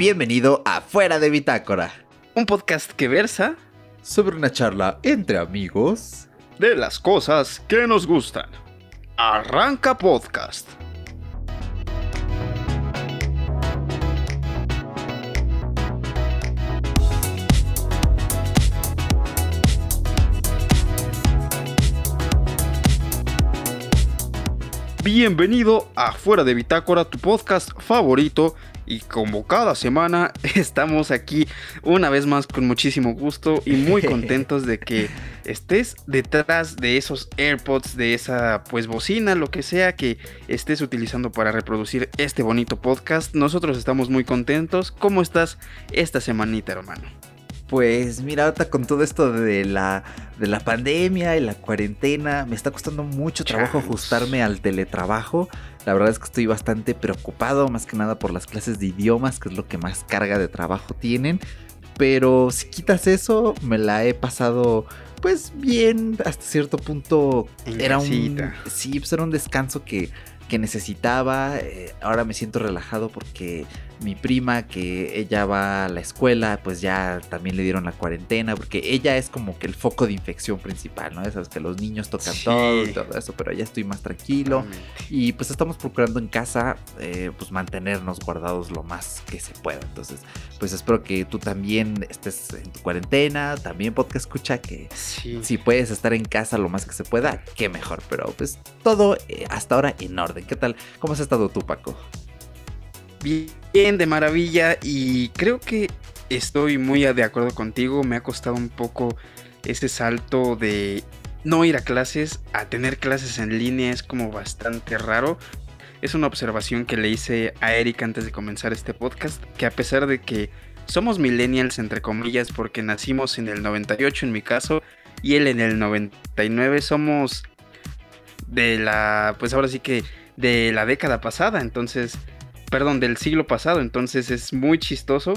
Bienvenido a Fuera de Bitácora, un podcast que versa sobre una charla entre amigos de las cosas que nos gustan. Arranca podcast. Bienvenido a Fuera de Bitácora, tu podcast favorito. Y como cada semana estamos aquí una vez más con muchísimo gusto y muy contentos de que estés detrás de esos AirPods, de esa pues bocina, lo que sea que estés utilizando para reproducir este bonito podcast. Nosotros estamos muy contentos. ¿Cómo estás esta semanita, hermano? Pues mira, ahorita con todo esto de la, de la pandemia y la cuarentena, me está costando mucho trabajo ajustarme al teletrabajo. La verdad es que estoy bastante preocupado, más que nada por las clases de idiomas, que es lo que más carga de trabajo tienen. Pero si quitas eso, me la he pasado pues bien, hasta cierto punto. era un. Sí, pues era un descanso que, que necesitaba. Eh, ahora me siento relajado porque mi prima que ella va a la escuela, pues ya también le dieron la cuarentena, porque ella es como que el foco de infección principal, ¿no? Sabes que los niños tocan todo y todo eso, pero ya estoy más tranquilo. Y pues estamos procurando en casa, eh, pues mantenernos guardados lo más que se pueda. Entonces, pues espero que tú también estés en tu cuarentena, también podcast escucha que si puedes estar en casa lo más que se pueda, qué mejor. Pero pues todo eh, hasta ahora en orden. ¿Qué tal? ¿Cómo has estado tú, Paco? Bien de maravilla y creo que estoy muy de acuerdo contigo. Me ha costado un poco ese salto de no ir a clases a tener clases en línea. Es como bastante raro. Es una observación que le hice a Eric antes de comenzar este podcast, que a pesar de que somos millennials entre comillas porque nacimos en el 98 en mi caso y él en el 99 somos de la pues ahora sí que de la década pasada, entonces perdón, del siglo pasado, entonces es muy chistoso.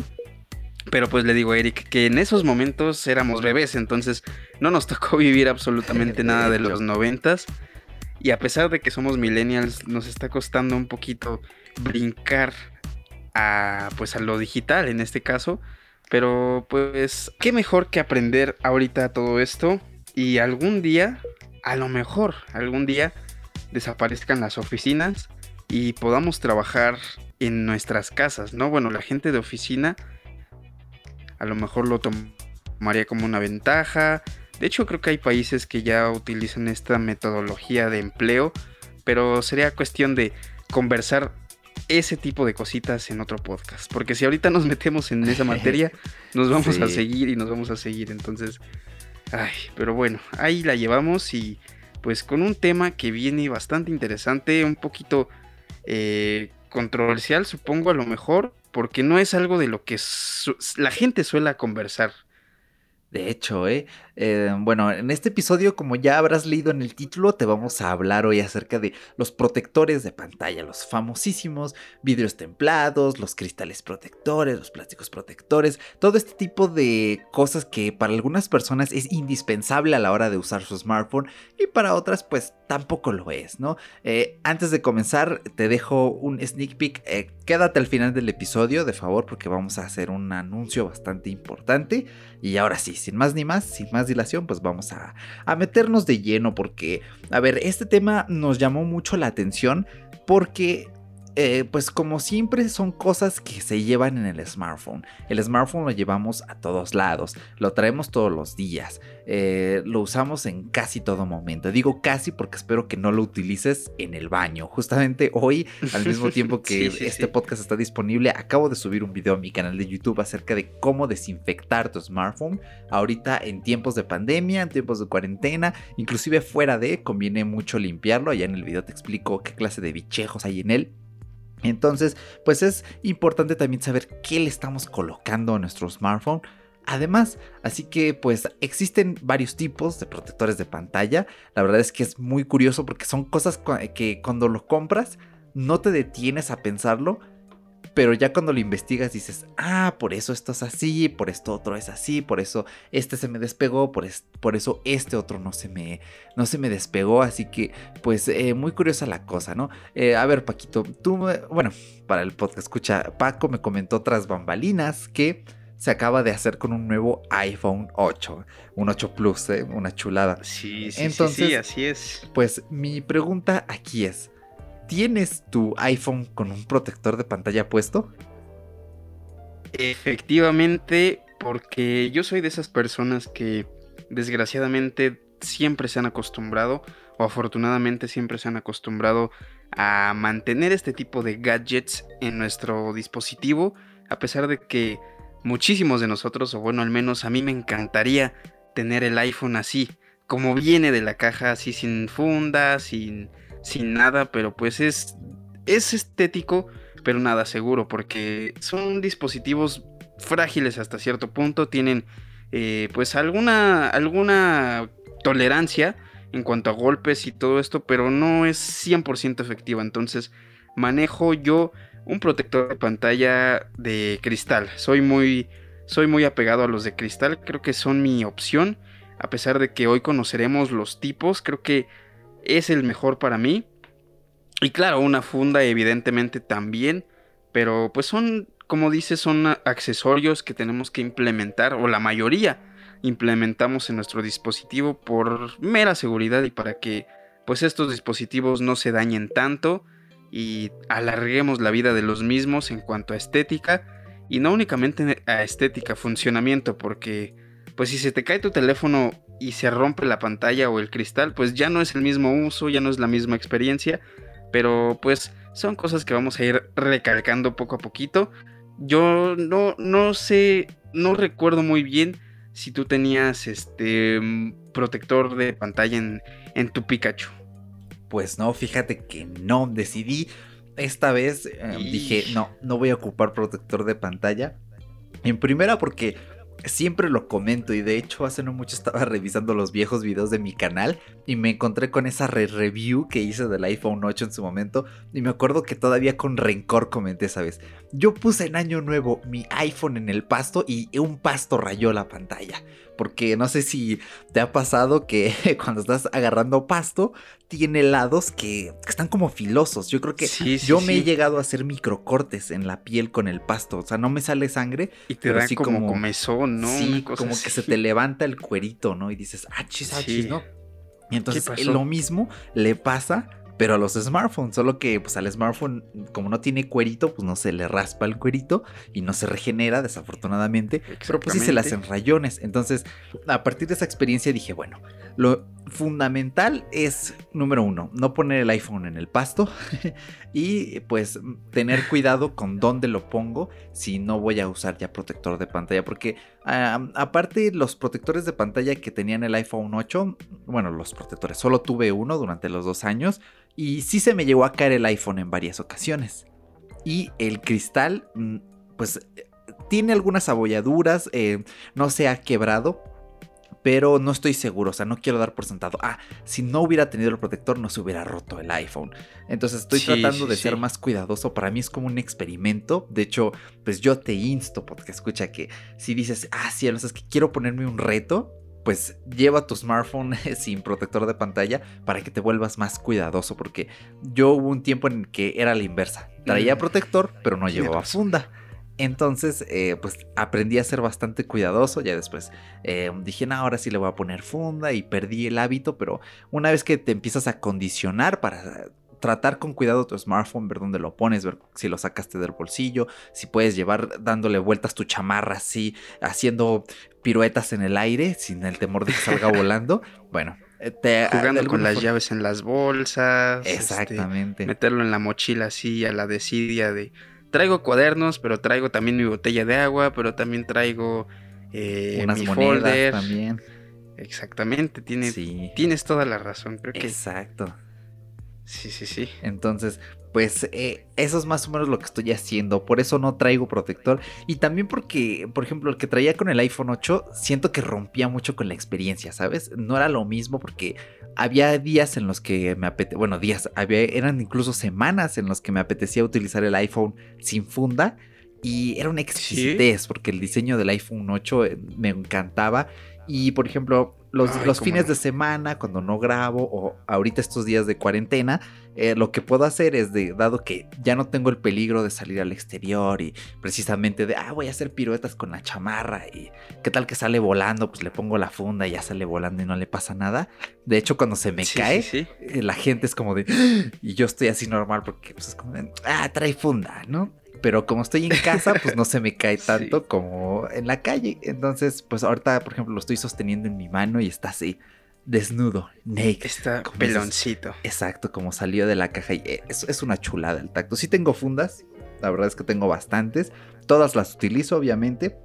Pero pues le digo a Eric que en esos momentos éramos bebés, entonces no nos tocó vivir absolutamente nada de los noventas. Y a pesar de que somos millennials, nos está costando un poquito brincar a pues a lo digital en este caso. Pero pues qué mejor que aprender ahorita todo esto y algún día, a lo mejor, algún día desaparezcan las oficinas y podamos trabajar en nuestras casas, ¿no? Bueno, la gente de oficina a lo mejor lo tomaría como una ventaja. De hecho, creo que hay países que ya utilizan esta metodología de empleo, pero sería cuestión de conversar ese tipo de cositas en otro podcast. Porque si ahorita nos metemos en esa materia, nos vamos a seguir y nos vamos a seguir. Entonces, ay, pero bueno, ahí la llevamos y pues con un tema que viene bastante interesante, un poquito eh, controversial, supongo, a lo mejor, porque no es algo de lo que la gente suele conversar. De hecho, ¿eh? ¿eh? Bueno, en este episodio, como ya habrás leído en el título, te vamos a hablar hoy acerca de los protectores de pantalla, los famosísimos vidrios templados, los cristales protectores, los plásticos protectores, todo este tipo de cosas que para algunas personas es indispensable a la hora de usar su smartphone y para otras pues tampoco lo es, ¿no? Eh, antes de comenzar, te dejo un sneak peek. Eh, quédate al final del episodio, de favor, porque vamos a hacer un anuncio bastante importante. Y ahora sí, sin más ni más, sin más dilación, pues vamos a, a meternos de lleno porque, a ver, este tema nos llamó mucho la atención porque eh, pues como siempre son cosas que se llevan en el smartphone. El smartphone lo llevamos a todos lados, lo traemos todos los días, eh, lo usamos en casi todo momento. Digo casi porque espero que no lo utilices en el baño. Justamente hoy, al mismo tiempo que este podcast está disponible, acabo de subir un video a mi canal de YouTube acerca de cómo desinfectar tu smartphone. Ahorita en tiempos de pandemia, en tiempos de cuarentena, inclusive fuera de, conviene mucho limpiarlo. Allá en el video te explico qué clase de bichejos hay en él entonces, pues es importante también saber qué le estamos colocando a nuestro smartphone. Además, así que pues existen varios tipos de protectores de pantalla. La verdad es que es muy curioso porque son cosas que cuando lo compras no te detienes a pensarlo pero ya cuando lo investigas dices, ah, por eso esto es así, por esto otro es así, por eso este se me despegó, por, por eso este otro no se me, no se me despegó, así que pues eh, muy curiosa la cosa, ¿no? Eh, a ver, Paquito, tú, bueno, para el podcast, escucha, Paco me comentó otras bambalinas que se acaba de hacer con un nuevo iPhone 8, un 8 Plus, ¿eh? una chulada. Sí, sí, Entonces, sí, así es. Pues mi pregunta aquí es, ¿tienes tu iPhone con un protector de pantalla puesto? Efectivamente, porque yo soy de esas personas que desgraciadamente siempre se han acostumbrado, o afortunadamente siempre se han acostumbrado a mantener este tipo de gadgets en nuestro dispositivo, a pesar de que muchísimos de nosotros, o bueno, al menos a mí me encantaría tener el iPhone así, como viene de la caja, así sin funda, sin, sin nada, pero pues es, es estético, pero nada seguro, porque son dispositivos frágiles hasta cierto punto, tienen eh, pues alguna, alguna tolerancia en cuanto a golpes y todo esto, pero no es 100% efectiva, entonces manejo yo un protector de pantalla de cristal. Soy muy, soy muy apegado a los de cristal, creo que son mi opción. A pesar de que hoy conoceremos los tipos, creo que es el mejor para mí. Y claro, una funda evidentemente también, pero pues son, como dices, son accesorios que tenemos que implementar, o la mayoría implementamos en nuestro dispositivo por mera seguridad y para que pues estos dispositivos no se dañen tanto y alarguemos la vida de los mismos en cuanto a estética y no únicamente a estética, funcionamiento, porque pues si se te cae tu teléfono y se rompe la pantalla o el cristal, pues ya no es el mismo uso, ya no es la misma experiencia, pero pues son cosas que vamos a ir recalcando poco a poquito. Yo no, no sé, no recuerdo muy bien si tú tenías este protector de pantalla en, en tu Pikachu. Pues no, fíjate que no, decidí esta vez, em, dije, no, no voy a ocupar protector de pantalla. En primera porque siempre lo comento y de hecho hace no mucho estaba revisando los viejos videos de mi canal y me encontré con esa review que hice del iPhone 8 en su momento y me acuerdo que todavía con rencor comenté esa vez. Yo puse en año nuevo mi iPhone en el pasto y un pasto rayó la pantalla. Porque no sé si te ha pasado que cuando estás agarrando pasto tiene lados que, están como filosos. Yo creo que yo me he llegado a hacer microcortes en la piel con el pasto. O sea, no me sale sangre. Y te da como, comezón, ¿no? Sí, como que se te levanta el cuerito, ¿no? Y dices, ah, chis, ah, chis, ¿no? Y entonces lo mismo le pasa pero a los smartphones, solo que pues al smartphone como no tiene cuerito, pues no se le raspa el cuerito y no se regenera desafortunadamente, pero pues sí se le hacen rayones. Entonces, a partir de esa experiencia dije, bueno, lo fundamental es, número uno, no poner el iPhone en el pasto y pues tener cuidado con dónde lo pongo si no voy a usar ya protector de pantalla, porque aparte los protectores de pantalla que tenían el iPhone 8, bueno, los protectores, solo tuve uno durante los dos años y sí se me llegó a caer el iPhone en varias ocasiones. Y el cristal, mm, pues tiene algunas abolladuras, eh, no se ha quebrado, pero no estoy seguro, o sea, no quiero dar por sentado, ah, si no hubiera tenido el protector no se hubiera roto el iPhone. Entonces estoy tratando de ser más cuidadoso, para mí es como un experimento, de hecho, pues yo te insto, porque escucha que si dices, ah, sí, es que quiero ponerme un reto, pues lleva tu smartphone sin protector de pantalla para que te vuelvas más cuidadoso, porque yo hubo un tiempo en que era la inversa, traía mm. protector, pero no llevaba funda. Entonces, eh, pues aprendí a ser bastante cuidadoso. Ya después eh, dije, no, ahora sí le voy a poner funda y perdí el hábito. Pero una vez que te empiezas a condicionar para tratar con cuidado tu smartphone, ver dónde lo pones, ver si lo sacaste del bolsillo, si puedes llevar dándole vueltas tu chamarra así, haciendo piruetas en el aire sin el temor de que salga volando. Bueno, eh, te, jugando con las llaves en las bolsas. Este, Exactamente. meterlo en la mochila así a la desidia de traigo cuadernos, pero traigo también mi botella de agua, pero también traigo eh, unas mi folder. también. Exactamente, tienes toda la razón, creo que. Exacto. Sí, sí, sí. Entonces, pues eh, eso es más o menos lo que estoy haciendo. Por eso no traigo protector. Y también porque, por ejemplo, el que traía con el iPhone 8, siento que rompía mucho con la experiencia, ¿sabes? No era lo mismo porque había días en los que me apetecía, bueno, días, había, eran incluso semanas en los que me apetecía utilizar el iPhone sin funda. Y era una exquisitez porque el diseño del iPhone 8 eh, me encantaba. Y por ejemplo, los, fines de semana, cuando no grabo, o ahorita estos días de cuarentena, eh, lo que puedo hacer es de, dado que ya no tengo el peligro de salir al exterior y precisamente de, ah, voy a hacer piruetas con la chamarra y qué tal que sale volando, pues le pongo la funda y ya sale volando y no le pasa nada. De hecho, cuando se me cae, eh, la gente es como de, y yo estoy así normal porque pues es como de, ah, trae funda, ¿no? Pero como estoy en casa, pues no se me cae tanto como en la calle. Entonces, pues ahorita, por ejemplo, lo estoy sosteniendo en mi mano y está así, desnudo, naked. Está peloncito. exacto, como salió de la caja. Y eh, es, es una chulada el tacto. Sí tengo fundas, la verdad es que tengo bastantes. Todas las utilizo, obviamente.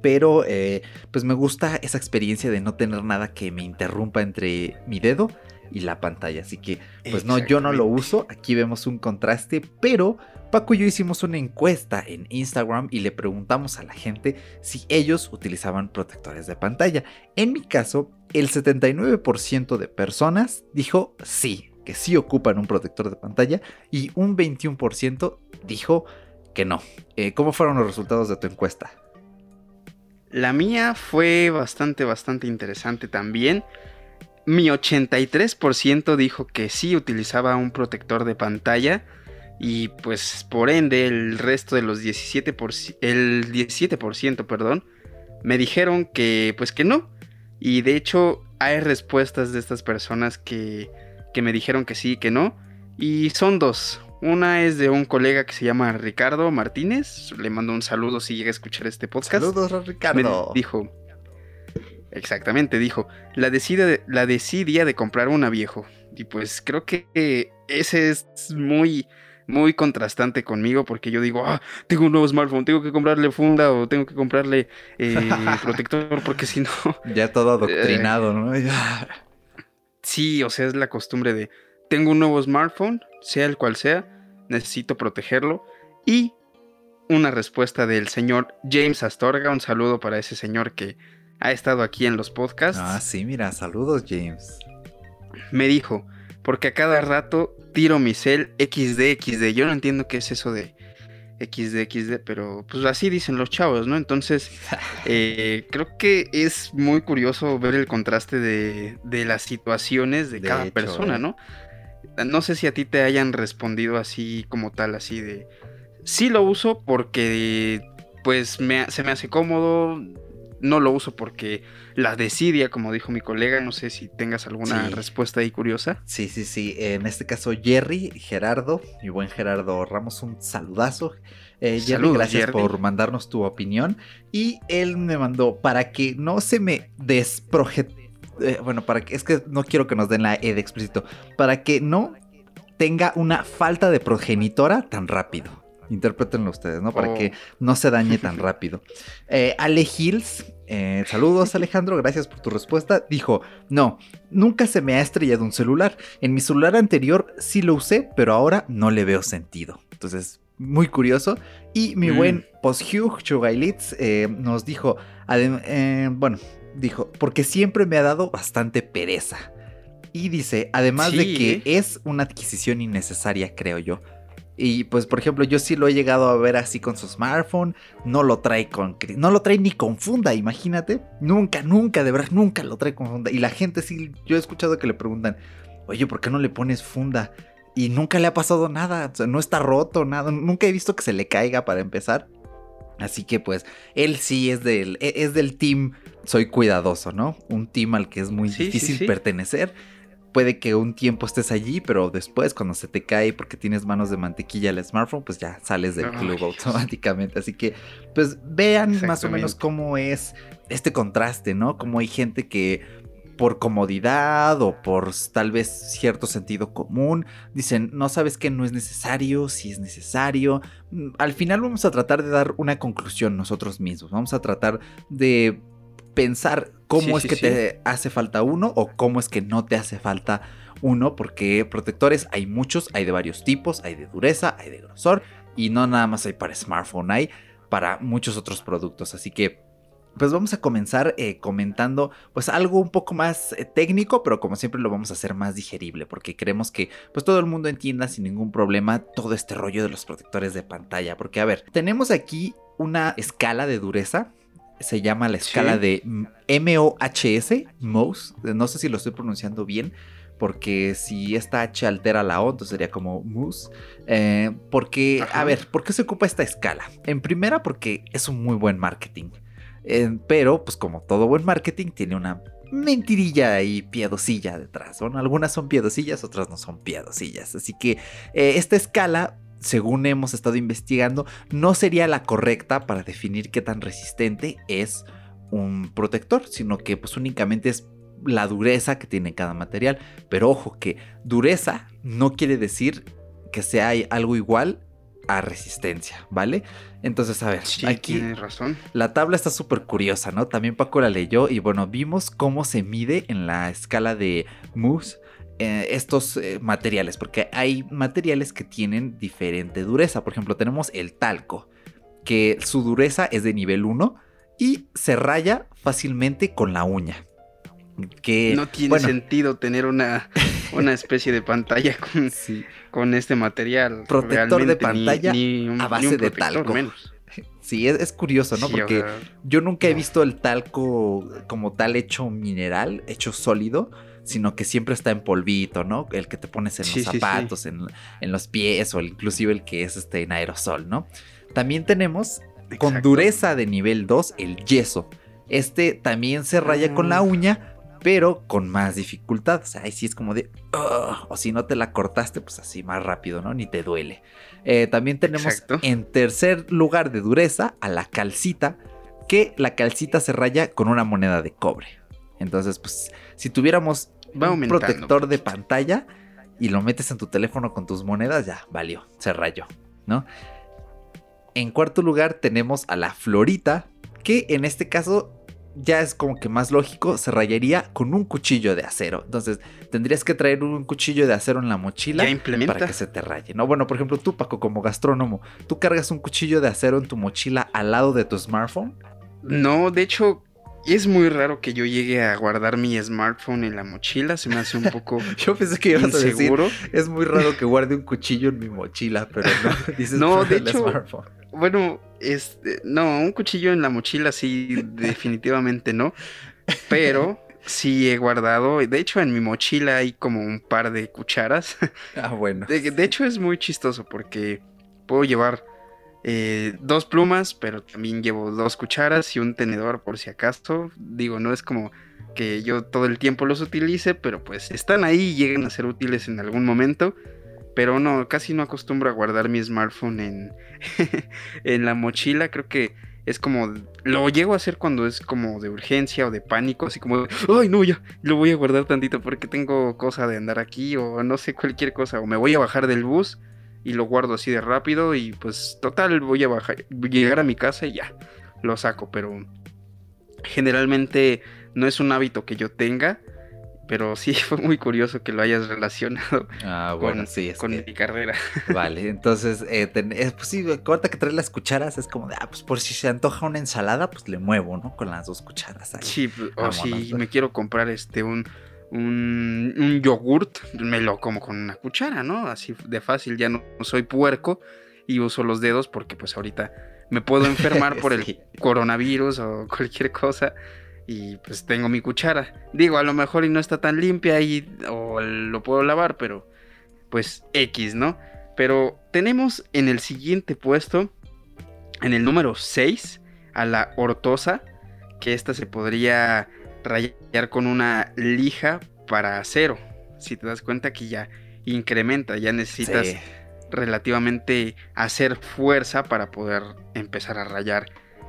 Pero eh, pues me gusta esa experiencia de no tener nada que me interrumpa entre mi dedo y la pantalla. Así que, pues no, yo no lo uso. Aquí vemos un contraste, pero Paco y yo hicimos una encuesta en Instagram y le preguntamos a la gente si ellos utilizaban protectores de pantalla. En mi caso, el 79% de personas dijo sí, que sí ocupan un protector de pantalla y un 21% dijo que no. Eh, ¿Cómo fueron los resultados de tu encuesta? La mía fue bastante, bastante interesante también. Mi 83% dijo que sí utilizaba un protector de pantalla y pues por ende el resto de los 17%, el 17%, perdón, me dijeron que pues que no. Y de hecho hay respuestas de estas personas que, que me dijeron que sí, que no. Y son dos. Una es de un colega que se llama Ricardo Martínez. Le mando un saludo si llega a escuchar este podcast. Saludos, Ricardo. Me dijo. Exactamente, dijo. La, decide, la de comprar una viejo. Y pues creo que ese es muy muy contrastante conmigo porque yo digo, ah, tengo un nuevo smartphone, tengo que comprarle funda o tengo que comprarle eh, protector porque si no... Ya todo adoctrinado, ¿no? sí, o sea, es la costumbre de, tengo un nuevo smartphone, sea el cual sea, necesito protegerlo y una respuesta del señor James Astorga, un saludo para ese señor que ha estado aquí en los podcasts. Ah, sí, mira, saludos James. Me dijo, porque a cada rato tiro mi cel XD, XD. Yo no entiendo qué es eso de XD, XD, pero pues así dicen los chavos, ¿no? Entonces, eh, creo que es muy curioso ver el contraste de, las situaciones de, cada persona, ¿eh? ¿no? No sé si a ti te hayan respondido así como tal, así de... Sí lo uso porque pues se me hace cómodo, no lo uso porque la decidia, como dijo mi colega. No sé si tengas alguna respuesta ahí curiosa. Sí, sí, sí. En este caso, Jerry, Gerardo, mi buen Gerardo Ramos, un saludazo. Eh, Jerry, gracias por mandarnos tu opinión. Y él me mandó para que no se me desproje... Eh, bueno, para que es que no quiero que nos den la E de explícito. Para que no tenga una falta de progenitora tan rápido interpretenlo ustedes, ¿no? Para que oh. no se dañe tan rápido. Eh, Ale Hills, eh, saludos Alejandro, gracias por tu respuesta. Dijo, no, nunca se me ha estrellado un celular. En mi celular anterior sí lo usé, pero ahora no le veo sentido. Entonces, muy curioso. Y mi mm. buen post-Hugh Chugailitz eh, nos dijo, bueno, dijo, porque siempre me ha dado bastante pereza. Y dice, además de que es una adquisición innecesaria, creo yo. Y pues, por ejemplo, yo sí lo he llegado a ver así con su smartphone. No lo trae con. No lo trae ni con funda, imagínate. Nunca, nunca, de verdad, nunca lo trae con funda. Y la gente sí, yo he escuchado que le preguntan, oye, ¿por qué no le pones funda? Y nunca le ha pasado nada. O sea, no está roto, nada. Nunca he visto que se le caiga para empezar. Así que pues él sí es del, e, es del team, soy cuidadoso, ¿no? Un team al que es muy difícil pertenecer puede que un tiempo estés allí, pero después cuando se te cae porque tienes manos de mantequilla el smartphone, pues ya sales del club automáticamente. Así que, pues vean más o menos cómo es este contraste, ¿no? Como hay gente que por comodidad o por tal vez cierto sentido común, dicen, no sabes que no es necesario, si es necesario. Mm, al final vamos a tratar de dar una conclusión nosotros mismos, vamos a tratar de pensar cómo es que te hace falta uno o cómo es que no te hace falta uno, porque protectores hay muchos, hay de varios tipos, hay de dureza, hay de grosor, y no nada más hay para smartphone, hay para muchos otros productos. Así que pues vamos a comenzar eh, comentando pues algo un poco más eh, técnico, pero como siempre lo vamos a hacer más digerible, porque queremos que pues todo el mundo entienda sin ningún problema todo este rollo de los protectores de pantalla. Porque a ver, tenemos aquí una escala de dureza, se llama la escala de MOHS, MOS, no sé si lo estoy pronunciando bien, porque si esta H altera la O, entonces sería como mus. Eh, porque, a ver, ¿por qué se ocupa esta escala? En primera, porque es un muy buen marketing. Eh, pero, pues como todo buen marketing, tiene una mentirilla y piedosilla detrás. Bueno, algunas son piedosillas, otras no son piedosillas. Así que eh, esta escala, según hemos estado investigando, no sería la correcta para definir qué tan resistente es un protector, sino que pues únicamente es la dureza que tiene cada material. Pero ojo que dureza no quiere decir que sea algo igual a resistencia, ¿vale? Entonces, a ver, aquí razón. la tabla está súper curiosa, ¿no? También Paco la leyó y bueno, vimos cómo se mide en la escala de Moose eh, estos eh, materiales, porque hay materiales que tienen diferente dureza. Por ejemplo, tenemos el talco, que su dureza es de nivel 1 y se raya fácilmente con la uña que no tiene sentido tener una, una especie de pantalla con, con este material. Protector de pantalla a base de talco. Sí, es, curioso, ¿no? Porque yo nunca he visto el talco como tal hecho mineral, hecho sólido, sino que siempre está en polvito, ¿no? El que te pones en los zapatos, en, los pies o inclusive el que es este en aerosol, ¿no? También tenemos con dureza de nivel 2 el yeso. Este también se raya con la ah. uña, pero con más dificultad. O sea, ahí sí es como de, o si no te la cortaste, pues así más rápido, ¿no? Ni te duele. Eh, también tenemos en tercer lugar de dureza a la calcita, que la calcita se raya con una moneda de cobre. Entonces, pues, si tuviéramos un protector de pantalla y lo metes en tu teléfono con tus monedas, ya valió, se rayó, ¿no? En cuarto lugar tenemos a la florita, que en este caso ya es como que más lógico, se rayaría con un cuchillo de acero. Entonces, tendrías que traer un cuchillo de acero en la mochila para que se te raye. No, bueno, por ejemplo, tú, Paco, como gastrónomo, ¿tú cargas un cuchillo de acero en tu mochila al lado de tu smartphone? No, de hecho, es muy raro que yo llegue a guardar mi smartphone en la mochila, se me hace un poco. yo pensé que ibas a decir. Es muy raro que guarde un cuchillo en mi mochila, pero no. Dices no, de hecho. Bueno, este, no, un cuchillo en la mochila sí, definitivamente no. Pero sí he guardado. De hecho, en mi mochila hay como un par de cucharas. Ah, bueno. De, hecho, es muy chistoso porque puedo llevar eh, dos plumas, pero también llevo dos cucharas y un tenedor por si acaso. Digo, no es como que yo todo el tiempo los utilice, pero pues están ahí y llegan a ser útiles en algún momento. Pero no, casi no acostumbro a guardar mi smartphone en, en la mochila. Creo que es como. Lo llego a hacer cuando es como de urgencia o de pánico. Así como, ay, no, ya, lo voy a guardar tantito porque tengo cosa de andar aquí o no sé, cualquier cosa. O me voy a bajar del bus y lo guardo así de rápido. Y pues, total, voy a bajar, llegar a mi casa y ya, lo saco. Pero generalmente no es un hábito que yo tenga pero sí fue muy curioso que lo hayas relacionado ah, bueno, con, mi carrera. Vale, entonces, eh, eh, pues sí, ahorita que trae las cucharas es como de, ah, pues por si se antoja una ensalada, pues le muevo, ¿no? Con las dos cucharas ahí. Sí, pues, o si me quiero comprar este, un, un, un, yogurt, me lo como con una cuchara, ¿no? Así de fácil, ya no soy puerco y uso los dedos porque pues ahorita me puedo enfermar por el coronavirus o cualquier cosa y pues tengo mi cuchara. Digo, a lo mejor y no está tan limpia y o lo puedo lavar, pero pues X, ¿no? Pero tenemos en el siguiente puesto, en el número 6, a la ortosa, que esta se podría rayar con una lija para acero. Si te das cuenta que ya incrementa, ya necesitas relativamente hacer fuerza para poder empezar a rayar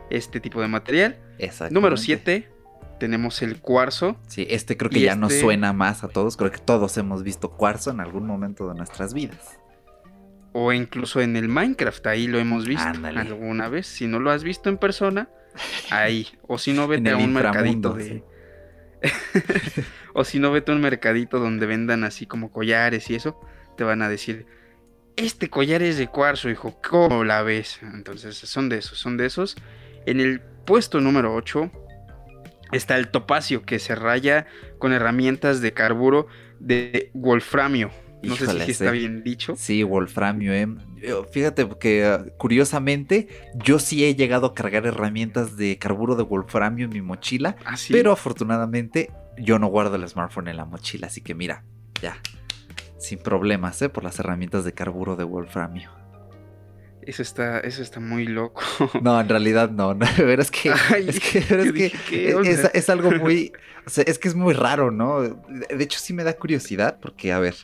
este tipo de material. Número 7, tenemos el cuarzo. Sí, este creo que ya nos este suena más a todos. Creo que todos hemos visto cuarzo en algún momento de nuestras vidas. O incluso en el Minecraft, ahí lo hemos visto alguna vez. Si no lo has visto en persona, ahí. O si no, vete a un mercadito de, o si no, vete a un mercadito donde vendan así como collares y eso, te van a decir, este collar es de cuarzo, hijo, ¿cómo la ves? Entonces, son de esos, son de esos. En el puesto número 8 está el topacio, que se raya con herramientas de carburo de wolframio. No sé si está bien dicho. Sí, wolframio, eh. Fíjate que curiosamente yo sí he llegado a cargar herramientas de carburo de wolframio en mi mochila, ¿Ah, pero afortunadamente yo no guardo el smartphone en la mochila, así que mira, ya, sin problemas, ¿eh? Por las herramientas de carburo de wolframio. Eso está, eso está muy loco. No, en realidad no. no es que, es, que, es, es, algo muy. O sea, es que es muy raro, ¿no? De hecho, sí me da curiosidad, porque, a ver,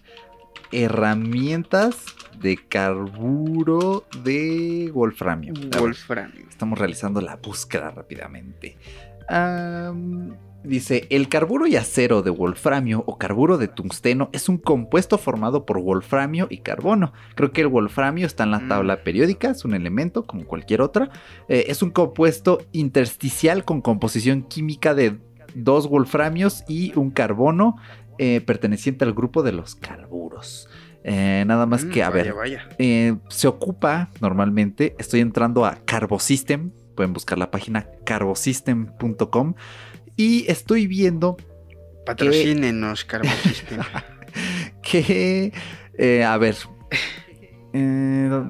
herramientas de carburo de wolframio. Wolframio. estamos realizando la búsqueda rápidamente. dice, el carburo y acero de wolframio o carburo de tungsteno es un compuesto formado por wolframio y carbono. Creo que el wolframio está en la tabla mm. periódica, es un elemento como cualquier otra. Eh, es un compuesto intersticial con composición química de dos wolframios y un carbono eh, perteneciente al grupo de los carburos. Eh, nada más mm, que, a ver, eh, se ocupa normalmente, estoy entrando a Carbosystem, pueden buscar la página carbosystem.com y estoy viendo... Patrocínenos, Carbosystem. que, a ver,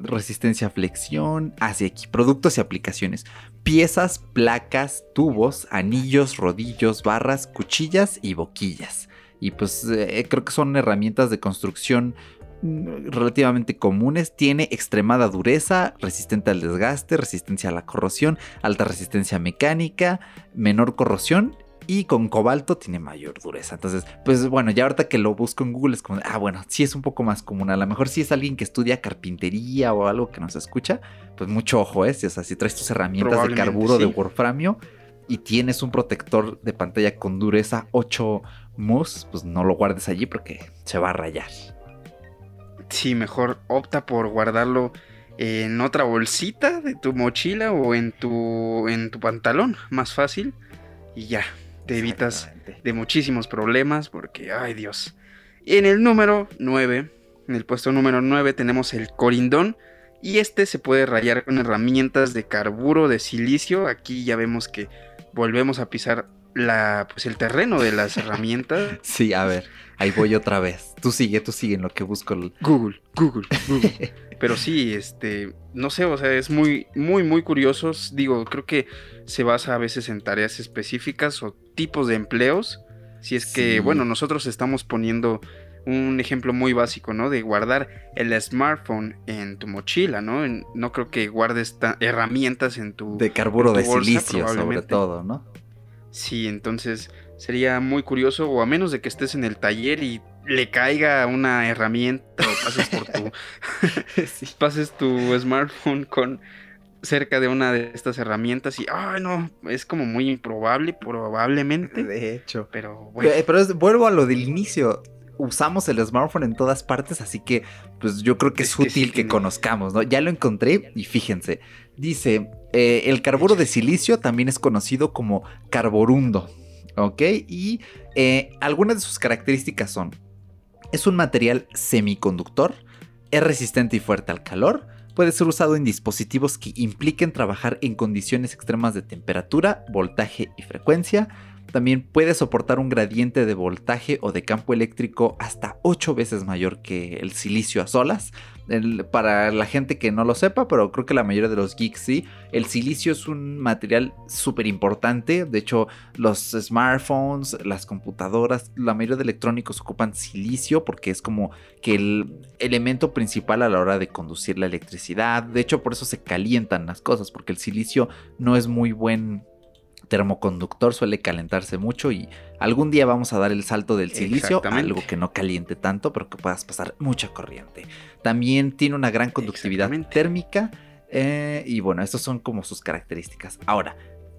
resistencia a flexión, hacia aquí, productos y aplicaciones. Piezas, placas, tubos, anillos, rodillos, barras, cuchillas y boquillas. Y pues eh, creo que son herramientas de construcción mm, relativamente comunes. Tiene extremada dureza, resistente al desgaste, resistencia a la corrosión, alta resistencia mecánica, menor corrosión y con cobalto tiene mayor dureza. Entonces, pues bueno, ya ahorita que lo busco en Google es como, ah, bueno, sí es un poco más común. A lo mejor si es alguien que estudia carpintería o algo que nos escucha, pues mucho ojo, ¿eh? O sea, si traes tus herramientas de carburo de Wolframio y tienes un protector de pantalla con dureza 8 mus, pues no lo guardes allí porque se va a rayar. Sí, mejor opta por guardarlo en otra bolsita de tu mochila o en tu, en tu pantalón, más fácil. Y ya, te evitas de muchísimos problemas porque, ay Dios. En el número 9, en el puesto número 9 tenemos el corindón. Y este se puede rayar con herramientas de carburo de silicio. Aquí ya vemos que volvemos a pisar la, pues el terreno de las herramientas. Sí, a ver, ahí voy otra vez. Tú sigue, tú sigue en lo que busco. Google, Google, Google. Pero sí, este, no sé, o sea, es muy, muy, muy curioso. Digo, creo que se basa a veces en tareas específicas o tipos de empleos. Si es que, bueno, nosotros estamos poniendo un ejemplo muy básico, ¿no? De guardar el smartphone en tu mochila, ¿no? no creo que guardes herramientas en tu... De carburo de silicio, sobre todo, ¿no? Sí, entonces sería muy curioso, o a menos de que estés en el taller y le caiga una herramienta o pases por tu... pases tu smartphone con cerca de una de estas herramientas y, ay, no, es como muy improbable, probablemente. De hecho. Pero bueno. Pero, vuelvo a lo del inicio usamos el smartphone en todas partes, así que pues yo creo que es, útil que, conozcamos, ¿no? Ya lo encontré y fíjense, dice, eh, el carburo de silicio también es conocido como carborundo, ¿ok? Y eh, algunas de sus características son, es un material semiconductor, es resistente y fuerte al calor, puede ser usado en dispositivos que impliquen trabajar en condiciones extremas de temperatura, voltaje y frecuencia, también puede soportar un gradiente de voltaje o de campo eléctrico hasta 8 veces mayor que el silicio a solas. para la gente que no lo sepa, pero creo que la mayoría de los geeks sí, el silicio es un material súper importante. De hecho, los smartphones, las computadoras, la mayoría de electrónicos ocupan silicio porque es como que el elemento principal a la hora de conducir la electricidad. De hecho, por eso se calientan las cosas, porque el silicio no es muy buen termoconductor suele calentarse mucho y algún día vamos a dar el salto del silicio a algo que no caliente tanto, pero que puedas pasar mucha corriente. También tiene una gran conductividad térmica eh, y bueno, estas son como sus características. Ahora,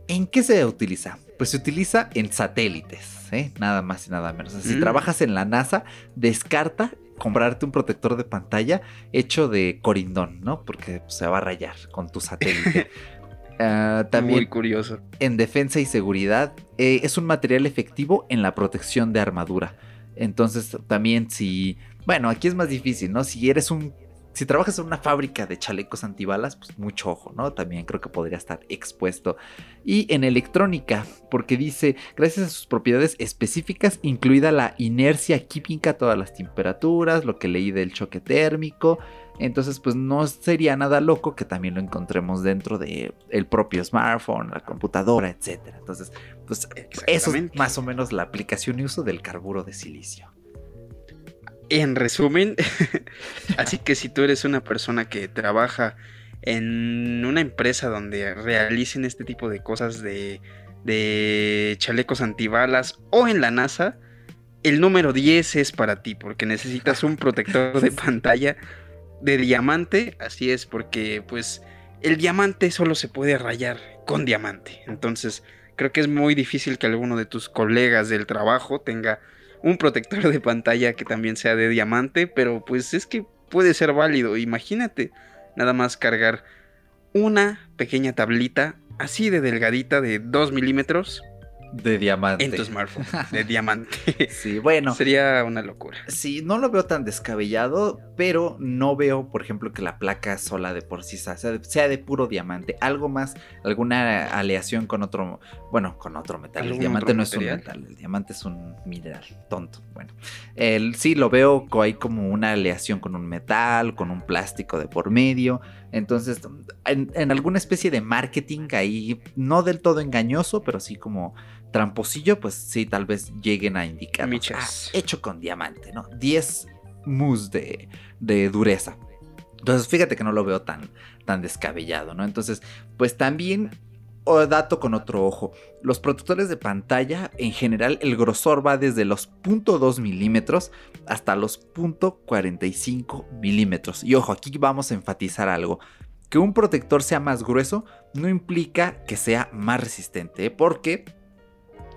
¿en qué se utiliza? Pues se utiliza en satélites, ¿eh? nada más y nada menos. Si mm. trabajas en la NASA, descarta comprarte un protector de pantalla hecho de corindón, ¿no? Porque se va a rayar con tu satélite. Ah, también Muy curioso. en defensa y seguridad eh, es un material efectivo en la protección de armadura. Entonces también si, bueno, aquí es más difícil, ¿no? Si eres un, si trabajas en una fábrica de chalecos antibalas, pues mucho ojo, ¿no? También creo que podría estar expuesto. Y en electrónica, porque dice, gracias a sus propiedades específicas, incluida la inercia química a todas las temperaturas, lo que leí del choque térmico, entonces, pues no sería nada loco que también lo encontremos dentro de el propio smartphone, la computadora, etcétera. Entonces, pues eso es más o menos la aplicación y uso del carburo de silicio. En resumen, así que si tú eres una persona que trabaja en una empresa donde realicen este tipo de cosas de, de chalecos antibalas o en la NASA, el número 10 es para ti porque necesitas un protector de pantalla de diamante, así es porque pues el diamante solo se puede rayar con diamante. Entonces, creo que es muy difícil que alguno de tus colegas del trabajo tenga un protector de pantalla que también sea de diamante, pero pues es que puede ser válido. Imagínate nada más cargar una pequeña tablita así de delgadita de 2 milímetros De diamante. en tu smartphone de diamante. Sí, bueno. Sería una locura. Sí, no lo veo tan descabellado, pero no veo, por ejemplo, que la placa sola de por sí sea, sea de puro diamante. Algo más, alguna aleación con otro, bueno, con otro metal. El ¿Algún diamante no es un metal, el diamante es un mineral, tonto. Bueno, el, sí lo veo hay como una aleación con un metal, con un plástico de por medio. Entonces, en, en alguna especie de marketing ahí, no del todo engañoso, pero sí como tramposillo, pues sí, tal vez lleguen a indicar Michas. hecho con diamante, ¿no? 10 mus de, de dureza. Entonces, fíjate que no lo veo tan, tan descabellado, ¿no? Entonces, pues también, o dato con otro ojo, los protectores de pantalla, en general, el grosor va desde los 0.2 milímetros hasta los 0.45 milímetros. Y ojo, aquí vamos a enfatizar algo. Que un protector sea más grueso no implica que sea más resistente, ¿eh? porque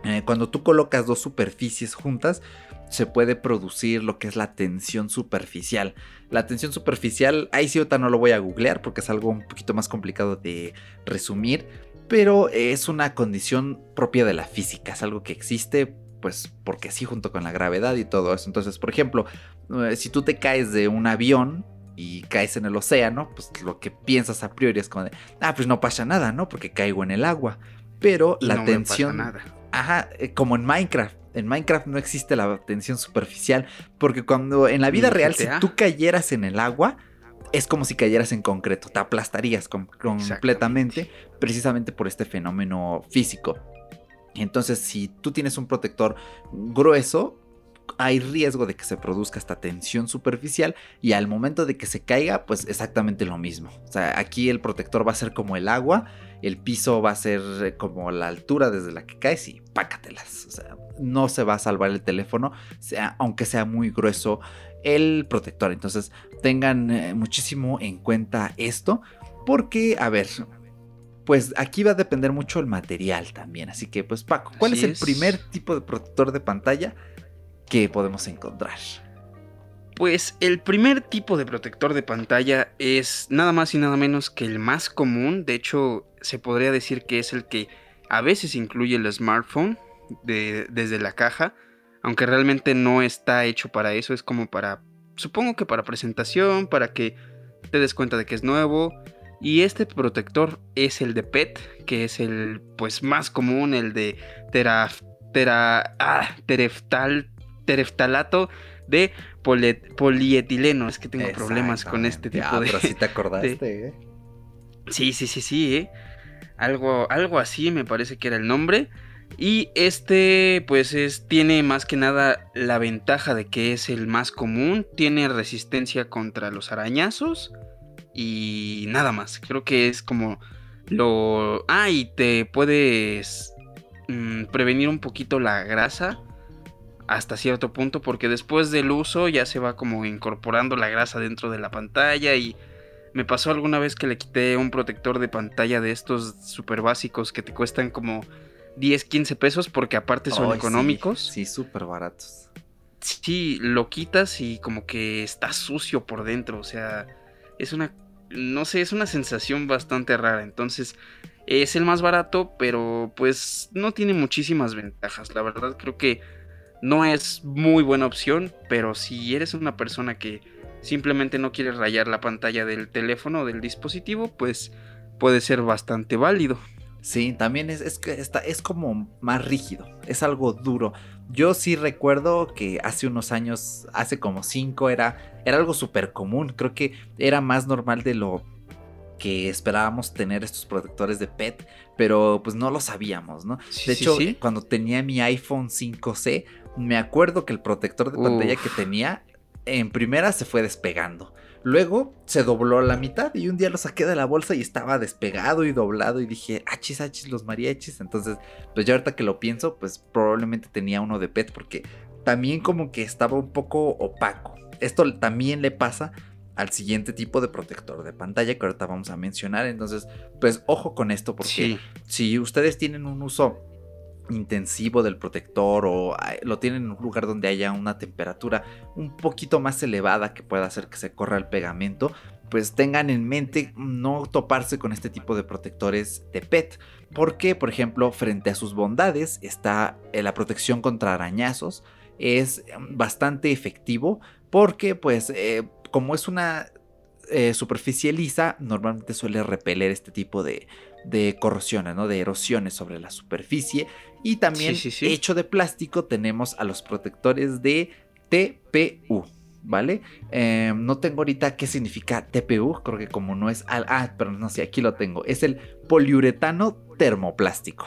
eh, cuando tú colocas dos superficies juntas, se puede producir lo que es la tensión superficial. La tensión superficial, ahí sí no lo voy a googlear porque es algo un poquito más complicado de resumir, pero es una condición propia de la física, es algo que existe pues porque sí junto con la gravedad y todo eso. Entonces, por ejemplo, eh, si tú te caes de un avión y caes en el océano, pues lo que piensas a priori es como de, ah, pues no pasa nada, ¿no? Porque caigo en el agua. Pero la no me pasa tensión nada. Ajá, eh, como en Minecraft. En Minecraft no existe la tensión superficial. Porque cuando en la vida real, si tú cayeras en el agua, es como si cayeras en concreto. Te aplastarías com- completamente. Precisamente por este fenómeno físico. Entonces, si tú tienes un protector grueso, hay riesgo de que se produzca esta tensión superficial y al momento de que se caiga, pues exactamente lo mismo. O sea, aquí el protector va a ser como el agua, el piso va a ser eh, como la altura desde la que caes y pácatelas. O sea, no se va a salvar el teléfono, sea, aunque sea muy grueso el protector. Entonces, tengan eh, muchísimo en cuenta esto, porque, a ver, pues aquí va a depender mucho el material también. Así que, pues, Paco, ¿cuál Así es el es. primer tipo de protector de pantalla que podemos encontrar? Pues el primer tipo de protector de pantalla es nada más y nada menos que el más común. De hecho, se podría decir que es el que a veces incluye el smartphone de- desde la caja. Aunque realmente no está hecho para eso. Es como para, supongo que para presentación, para que te des cuenta de que es nuevo. Y este protector es el de PET, que es el pues más común, el de tera, tera, ah, tereftal, tereftalato de polietileno. Es que tengo problemas con este tipo Ah, de. pero sí te acordaste, ¿eh? Sí, sí, sí, sí, ¿eh? Algo, algo así me parece que era el nombre. Y este, pues es, tiene más que nada la ventaja de que es el más común. Tiene resistencia contra los arañazos. Y nada más. Creo que es como lo... Ah, y te puedes mm, prevenir un poquito la grasa. Hasta cierto punto. Porque después del uso ya se va como incorporando la grasa dentro de la pantalla. Y me pasó alguna vez que le quité un protector de pantalla de estos super básicos que te cuestan como 10, 15 pesos porque aparte son económicos. Sí, súper baratos. Sí, lo quitas y como que está sucio por dentro. O sea, es una, no sé, es una sensación bastante rara. Entonces, Es el más barato, pero pues no tiene muchísimas ventajas. La verdad creo que no es muy buena opción, pero si eres una persona que simplemente no quiere rayar la pantalla del teléfono o del dispositivo, pues puede ser bastante válido. Sí, también es, es, está, es como más rígido, es algo duro. Yo sí recuerdo que hace unos años, hace como cinco, era, era algo súper común. Creo que era más normal de lo que esperábamos tener estos protectores de PET, pero pues no lo sabíamos, ¿no? de hecho, cuando tenía mi iPhone 5C, me acuerdo que el protector de pantalla que tenía, en primera se fue despegando. Luego se dobló a la mitad y un día lo saqué de la bolsa y estaba despegado y doblado y dije, achis, achis, los mariachis. Entonces, pues ya ahorita que lo pienso, pues probablemente tenía uno de PET porque también como que estaba un poco opaco. Esto también le pasa al siguiente tipo de protector de pantalla que ahorita vamos a mencionar. Entonces, pues ojo con esto porque si ustedes tienen un uso intensivo del protector o lo tienen en un lugar donde haya una temperatura un poquito más elevada que pueda hacer que se corra el pegamento, pues tengan en mente no toparse con este tipo de protectores de PET. Porque, por ejemplo, frente a sus bondades está eh, la protección contra arañazos. Es bastante efectivo porque, pues, eh, como es una eh, superficie lisa, normalmente suele repeler este tipo de, de corrosiones, ¿no? De erosiones sobre la superficie. Y también hecho de plástico tenemos a los protectores de TPU. ¿Vale? Em, no tengo ahorita qué significa TPU, creo que como no es... Al, ah, pero no sé, aquí lo tengo. Es el poliuretano termoplástico.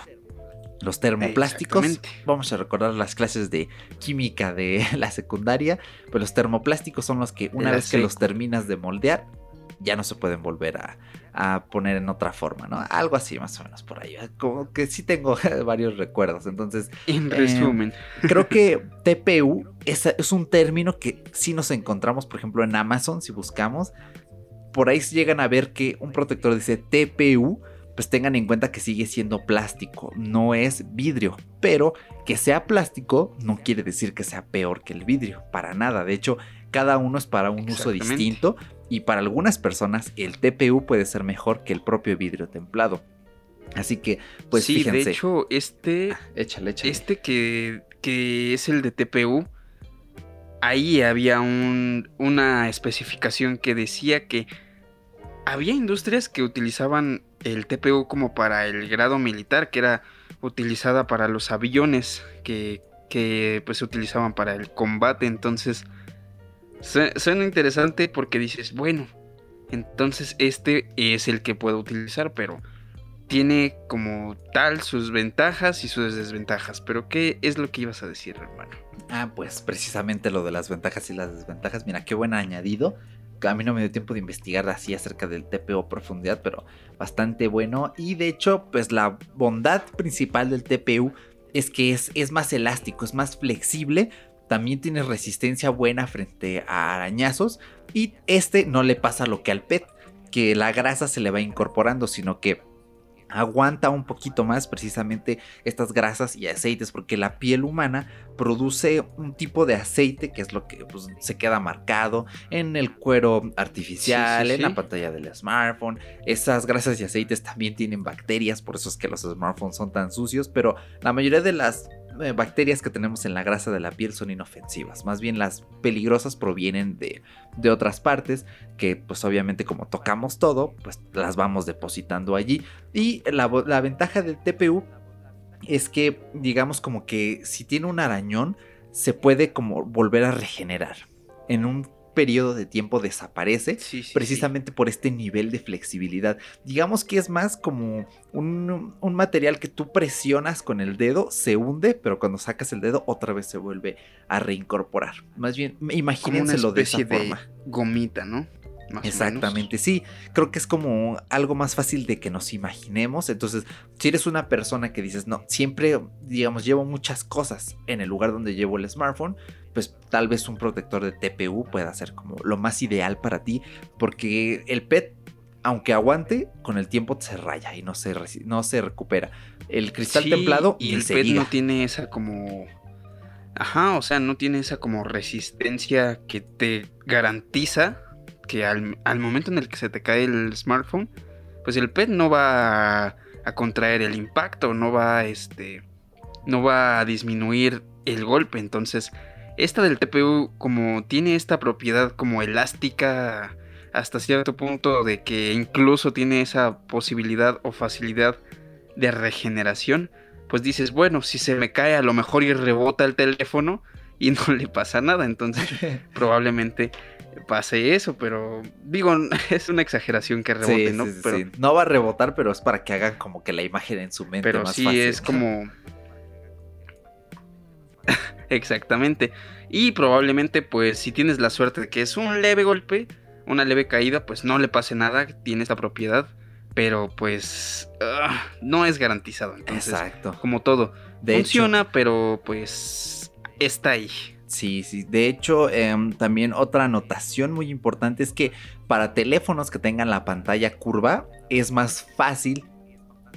Los termoplásticos, vamos a recordar las clases de química de la secundaria, pues los termoplásticos son los que una vez que los terminas de moldear, ya no se pueden volver a, poner en otra forma, ¿no? Algo así más o menos por ahí. Como que sí tengo varios recuerdos. Entonces, en resumen, creo que TPU es, es, un término que sí nos encontramos, por ejemplo, en Amazon, si buscamos. Por ahí llegan a ver que un protector dice TPU, pues tengan en cuenta que sigue siendo plástico, no es vidrio. Pero que sea plástico no quiere decir que sea peor que el vidrio, para nada. De hecho, cada uno es para un uso distinto y para algunas personas el TPU puede ser mejor que el propio vidrio templado. Así que, pues sí, fíjense. de hecho, este. Ah, échale, échale. Este que, que es el de TPU. Ahí había un, una especificación que decía que había industrias que utilizaban el TPU como para el grado militar, que era utilizada para los aviones que, que pues se utilizaban para el combate. Entonces, Suena interesante porque dices, bueno, entonces este es el que puedo utilizar, pero tiene como tal sus ventajas y sus desventajas. Pero ¿qué es lo que ibas a decir, hermano? Ah, pues precisamente lo de las ventajas y las desventajas. Mira, qué buen añadido. A mí no me dio tiempo de investigar así acerca del TPO profundidad, pero bastante bueno. Y de hecho, pues la bondad principal del TPU es que es, es más elástico, es más flexible también tiene resistencia buena frente a arañazos y este no le pasa lo que al PET, que la grasa se le va incorporando, sino que aguanta un poquito más precisamente estas grasas y aceites porque la piel humana produce un tipo de aceite que es lo que pues, se queda marcado en el cuero artificial, en la pantalla del smartphone. Esas grasas y aceites también tienen bacterias, por eso es que los smartphones son tan sucios, pero la mayoría de las eh, bacterias que tenemos en la grasa de la piel son inofensivas. Más bien las peligrosas provienen de, de otras partes que pues obviamente como tocamos todo, pues las vamos depositando allí. Y la, la ventaja del TPU es que digamos como que si tiene un arañón se puede como volver a regenerar en un periodo de tiempo desaparece precisamente por este nivel de flexibilidad. Digamos que es más como un, material que tú presionas con el dedo, se hunde, pero cuando sacas el dedo otra vez se vuelve a reincorporar. Más bien, imagínenselo de esa forma. gomita, ¿no? Exactamente, sí. Creo que es como algo más fácil de que nos imaginemos. Entonces, si eres una persona que dices, no, siempre, digamos, llevo muchas cosas en el lugar donde llevo el smartphone, pues tal vez un protector de TPU pueda ser como lo más ideal para ti, porque el PET, aunque aguante, con el tiempo se raya y no se, no se recupera. El cristal templado y el PET no tiene esa como... Ajá, o sea, no tiene esa como resistencia que te garantiza que al, momento en el que se te cae el smartphone, pues el PET no va a, a contraer el impacto, no va, este, no va a disminuir el golpe. Entonces, esta del TPU, como tiene esta propiedad como elástica hasta cierto punto, de que incluso tiene esa posibilidad o facilidad de regeneración, pues dices, bueno, si se me cae a lo mejor y rebota el teléfono y no le pasa nada, entonces probablemente pase eso, pero digo, es una exageración que rebote, ¿no? pero, No va a rebotar, pero es para que hagan como que la imagen en su mente pero sí es como Exactamente. Y probablemente, pues, si tienes la suerte de que es un leve golpe, una leve caída, pues no le pase nada, tiene esta propiedad. Pero pues ah, no es garantizado. Exacto. Como todo. funciona, pero pues está ahí. Sí, sí. De hecho, em, también otra anotación muy importante es que para teléfonos que tengan la pantalla curva, es más fácil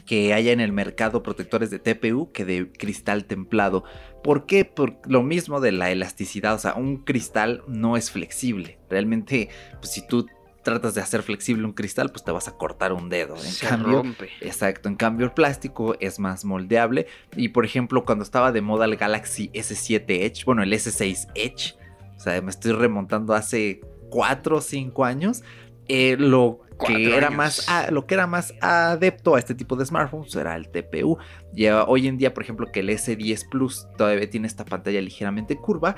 que haya en el mercado protectores de TPU que de cristal templado. ¿Por qué? Por lo mismo de la elasticidad, o sea, un cristal no es flexible. Realmente, pues si tú tratas de hacer flexible un cristal, pues te vas a cortar un dedo. En Se rompe. Exacto, en cambio el plástico es más moldeable. Y por ejemplo, cuando estaba de moda el Galaxy S7 Edge, bueno, el S6 Edge, o sea, me estoy remontando hace 4 o 5 años, eh, lo que era más lo que era más adepto a este tipo de smartphones era el TPU. Y hoy en día, por ejemplo, que el S10 Plus todavía tiene esta pantalla ligeramente curva,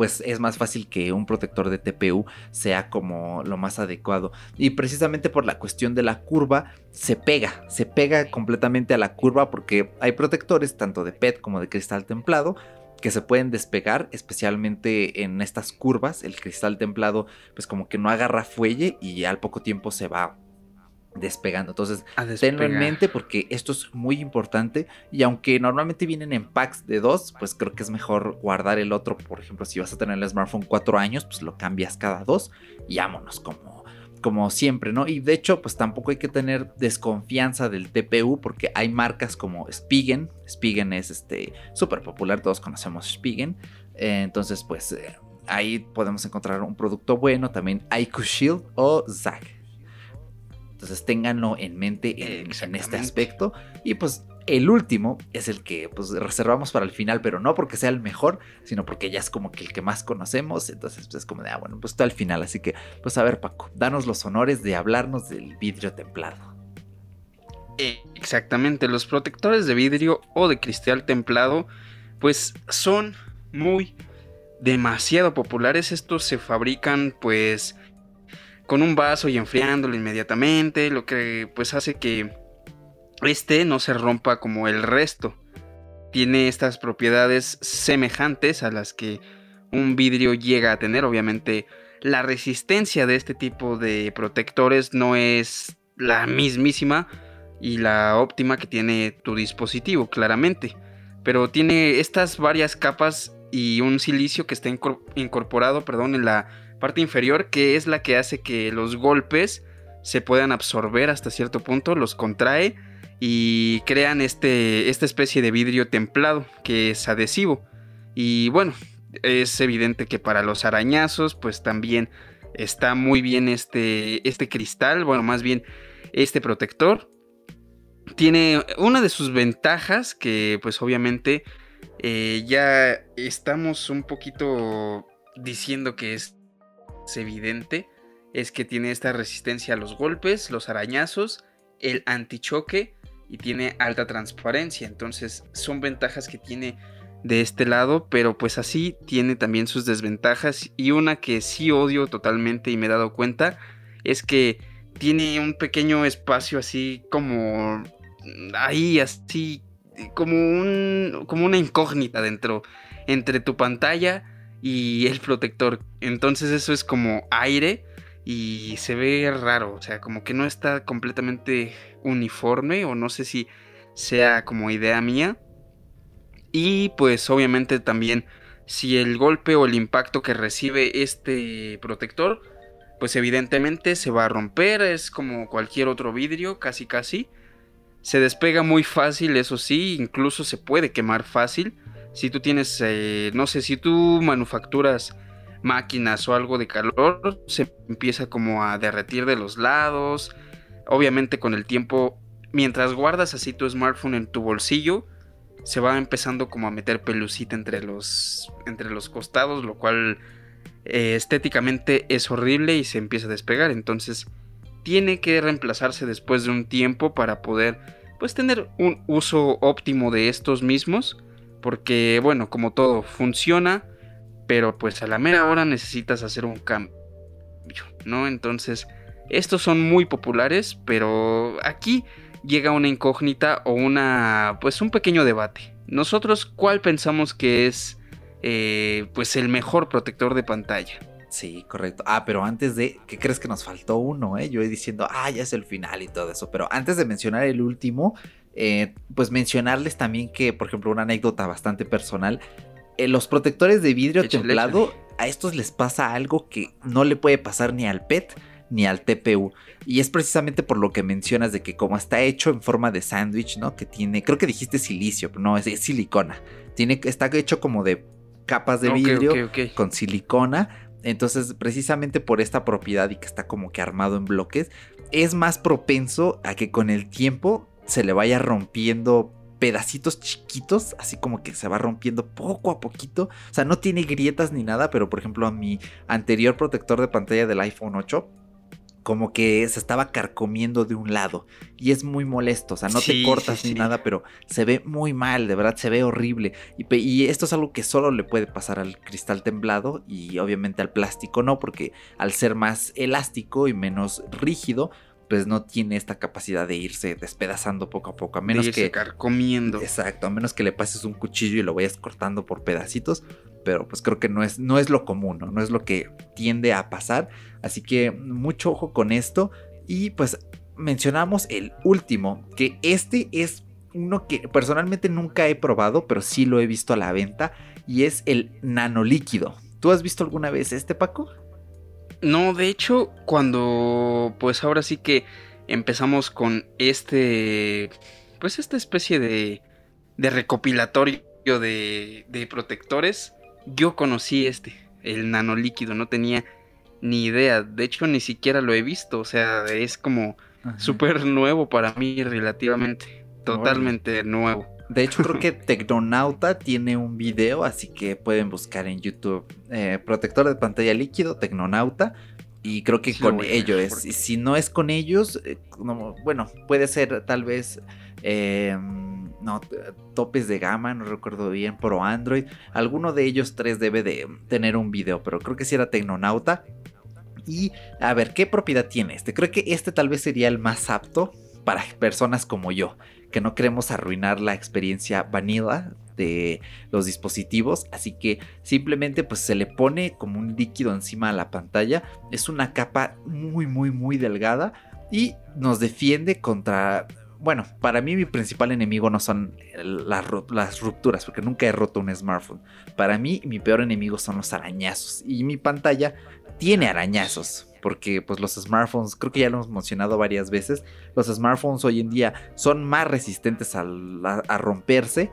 pues es más fácil que un protector de TPU sea como lo más adecuado. Y precisamente por la cuestión de la curva, se pega, se pega completamente a la curva porque hay protectores tanto de PET como de cristal templado que se pueden despegar, especialmente en estas curvas. El cristal templado, pues como que no agarra fuelle y al poco tiempo se va despegando. Entonces, tenlo en mente porque esto es muy importante. Y aunque normalmente vienen en packs de dos, pues creo que es mejor guardar el otro. Por ejemplo, si vas a tener el smartphone cuatro años, pues lo cambias cada dos y vámonos como como siempre, ¿no? Y de hecho, pues tampoco hay que tener desconfianza del TPU porque hay marcas como Spigen. Spigen es este súper popular, todos conocemos Spigen. Eh, entonces, pues eh, ahí podemos encontrar un producto bueno. También IQ Shield o Zag. Entonces ténganlo en mente en, en este aspecto. Y pues el último es el que pues reservamos para el final, pero no porque sea el mejor, sino porque ya es como que el que más conocemos, entonces pues, es como de, ah, bueno, pues está al final, así que pues a ver Paco, danos los honores de hablarnos del vidrio templado. Exactamente, los protectores de vidrio o de cristal templado pues son muy demasiado populares, estos se fabrican pues con un vaso y enfriándolo inmediatamente, lo que pues hace que este no se rompa como el resto. Tiene estas propiedades semejantes a las que un vidrio llega a tener. Obviamente la resistencia de este tipo de protectores no es la mismísima y la óptima que tiene tu dispositivo, claramente. Pero tiene estas varias capas y un silicio que está incorporado perdón, en la parte inferior, que es la que hace que los golpes se puedan absorber hasta cierto punto, los contrae y crean este, esta especie de vidrio templado que es adhesivo. Y bueno, es evidente que para los arañazos pues también está muy bien este, este cristal, bueno, más bien este protector. Tiene una de sus ventajas que pues obviamente eh, ya estamos un poquito diciendo que es, es evidente, es que tiene esta resistencia a los golpes, los arañazos, el antichoque y tiene alta transparencia. Entonces son ventajas que tiene de este lado, pero pues así tiene también sus desventajas. Y una que sí odio totalmente y me he dado cuenta es que tiene un pequeño espacio así como ahí, así como, un, como una incógnita dentro entre tu pantalla y el protector. Entonces eso es como aire y se ve raro, o sea, como que no está completamente uniforme o no sé si sea como idea mía. Y pues obviamente también si el golpe o el impacto que recibe este protector, pues evidentemente se va a romper, es como cualquier otro vidrio, casi casi. Se despega muy fácil, eso sí, incluso se puede quemar fácil. Si tú tienes, eh, no sé, si tú manufacturas máquinas o algo de calor, se empieza como a derretir de los lados. Obviamente con el tiempo mientras guardas así tu smartphone en tu bolsillo, se va empezando como a meter pelucita entre los, entre los costados, lo cual eh, estéticamente es horrible y se empieza a despegar. Entonces tiene que reemplazarse después de un tiempo para poder pues tener un uso óptimo de estos mismos. Porque bueno, como todo funciona, pero pues a la mera hora necesitas hacer un cambio, ¿no? Entonces, estos son muy populares, pero aquí llega una incógnita o una, pues un pequeño debate. Nosotros, ¿cuál pensamos que es, eh, pues el mejor protector de pantalla? Sí, correcto. Ah, pero antes de, ¿qué crees que nos faltó uno? Eh? Yo diciendo, ah, ya es el final y todo eso. Pero antes de mencionar el último, eh, pues mencionarles también que, por ejemplo, una anécdota bastante personal. Eh, los protectores de vidrio templado, a estos les pasa algo que no le puede pasar ni al PET ni al TPU. Y es precisamente por lo que mencionas de que como está hecho en forma de sándwich, ¿no? Que tiene, creo que dijiste silicio, pero no, es, silicona. Tiene, está hecho como de capas de vidrio con silicona. Entonces, precisamente por esta propiedad y que está como que armado en bloques, es más propenso a que con el tiempo se le vaya rompiendo pedacitos chiquitos, así como que se va rompiendo poco a poquito. O sea, no tiene grietas ni nada, pero por ejemplo a mi anterior protector de pantalla del iPhone 8 como que se estaba carcomiendo de un lado. Y es muy molesto, o sea, no te cortas ni nada, pero se ve muy mal, de verdad se ve horrible. Y, y, esto es algo que solo le puede pasar al cristal temblado y obviamente al plástico no, porque al ser más elástico y menos rígido, pues no tiene esta capacidad de irse despedazando poco a poco, a menos que carcomiendo. Exacto, a menos que le pases un cuchillo y lo vayas cortando por pedacitos, pero pues creo que no es, no es lo común, ¿no? no es lo que tiende a pasar, así que mucho ojo con esto y pues mencionamos el último, que este es uno que personalmente nunca he probado, pero sí lo he visto a la venta y es el nanolíquido. ¿Tú has visto alguna vez este, Paco? No, de hecho, cuando pues ahora sí que empezamos con este, pues esta especie de, de recopilatorio de, de protectores, yo conocí este, el nanolíquido, no tenía ni idea, de hecho ni siquiera lo he visto, o sea, es como súper nuevo para mí relativamente, totalmente nuevo. De hecho, creo que Tecnonauta tiene un video, así que pueden buscar en YouTube eh, protector de pantalla líquido, Tecnonauta. Y creo que con ellos. Si no es con ellos, eh, bueno, puede ser tal vez em, no, topes de gama, no recuerdo bien, Pro Android. Alguno de ellos tres debe de tener un video, pero creo que sí era Tecnonauta. Y a ver, ¿qué propiedad tiene este? Creo que este tal vez sería el más apto para personas como yo, que no queremos arruinar la experiencia vanilla de los dispositivos, así que simplemente pues se le pone como un líquido encima de la pantalla, es una capa muy muy muy delgada y nos defiende contra bueno, para mí mi principal enemigo no son las, las, rupturas, porque nunca he roto un smartphone. Para mí mi peor enemigo son los arañazos. Y mi pantalla tiene arañazos porque pues los smartphones, creo que ya lo hemos mencionado varias veces, los smartphones hoy en día son más resistentes a, romperse,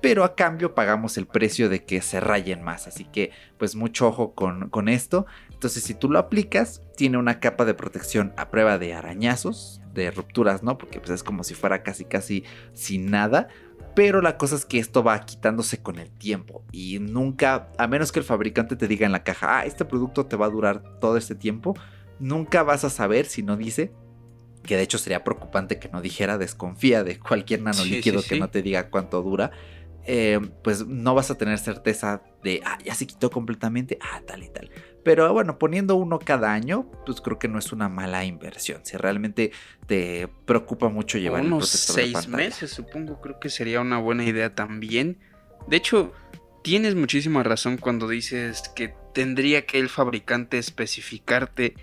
pero a cambio pagamos el precio de que se rayen más, así que pues mucho ojo con, con esto. Entonces si tú lo aplicas, tiene una capa de protección a prueba de arañazos, de rupturas, ¿no? Porque pues es como si fuera casi casi sin nada, pero la cosa es que esto va quitándose con el tiempo y nunca, a menos que el fabricante te diga en la caja, ah, este producto te va a durar todo este tiempo, nunca vas a saber si no dice, que de hecho sería preocupante que no dijera, desconfía de cualquier nanolíquido que no te diga cuánto dura. Eh, pues no vas a tener certeza de, ah, ya se quitó completamente, ah, tal y tal. Pero bueno, poniendo uno cada año, pues creo que no es una mala inversión. Si realmente te preocupa mucho llevar unos seis meses, supongo, creo que sería una buena idea también. De hecho, tienes muchísima razón cuando dices que tendría que el fabricante especificarte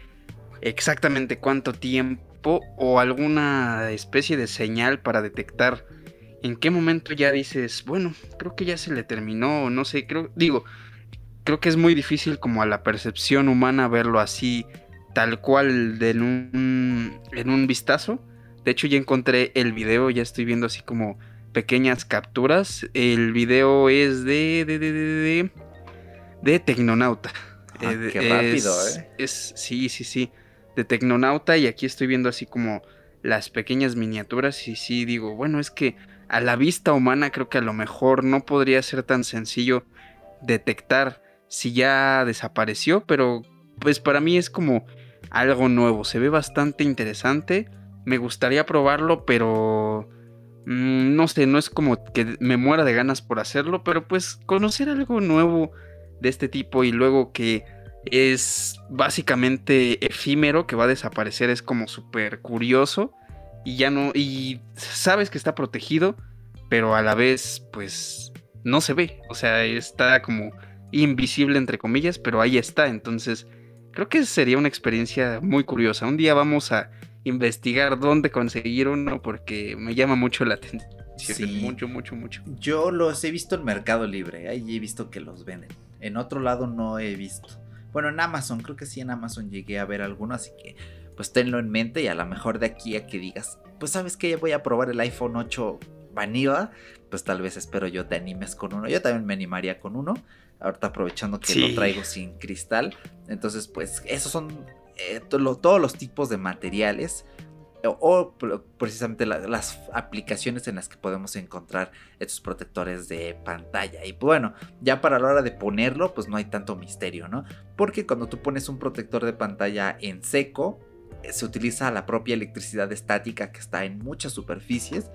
exactamente cuánto tiempo o alguna especie de señal para detectar en qué momento ya dices, bueno, creo que ya se le terminó, no sé, creo, digo, creo que es muy difícil como a la percepción humana verlo así, tal cual, de en, un, en un vistazo. De hecho, ya encontré el video, ya estoy viendo así como pequeñas capturas. El video es de, de, de, de, de Tecnonauta. Ah, qué rápido, ¿eh? Es, sí, sí, sí. De Tecnonauta, y aquí estoy viendo así como las pequeñas miniaturas y sí digo, bueno, es que a la vista humana creo que a lo mejor no podría ser tan sencillo detectar si ya desapareció, pero pues para mí es como algo nuevo, se ve bastante interesante, me gustaría probarlo, pero mm, no sé, no es como que me muera de ganas por hacerlo, pero pues conocer algo nuevo de este tipo y luego que es básicamente efímero, que va a desaparecer, es como súper curioso y ya no, y sabes que está protegido, pero a la vez pues no se ve, o sea, está como invisible entre comillas, pero ahí está, entonces creo que sería una experiencia muy curiosa. Un día vamos a investigar dónde conseguir uno porque me llama mucho la atención. Sí. Mucho, mucho, mucho. Yo los he visto en Mercado Libre, ahí he visto que los venden. En otro lado no he visto. Bueno, en Amazon, creo que sí en Amazon llegué a ver alguno, así que pues tenlo en mente y a lo mejor de aquí a que digas, pues sabes que ya voy a probar el iPhone 8 Vanilla, pues tal vez espero yo te animes con uno. Yo también me animaría con uno. Ahorita aprovechando que lo traigo sin cristal. Entonces, pues esos son eh, todos los tipos de materiales o, precisamente las aplicaciones en las que podemos encontrar estos protectores de pantalla. Y bueno, ya para la hora de ponerlo, pues no hay tanto misterio, ¿no? Porque cuando tú pones un protector de pantalla en seco, eh, se utiliza la propia electricidad estática que está en muchas superficies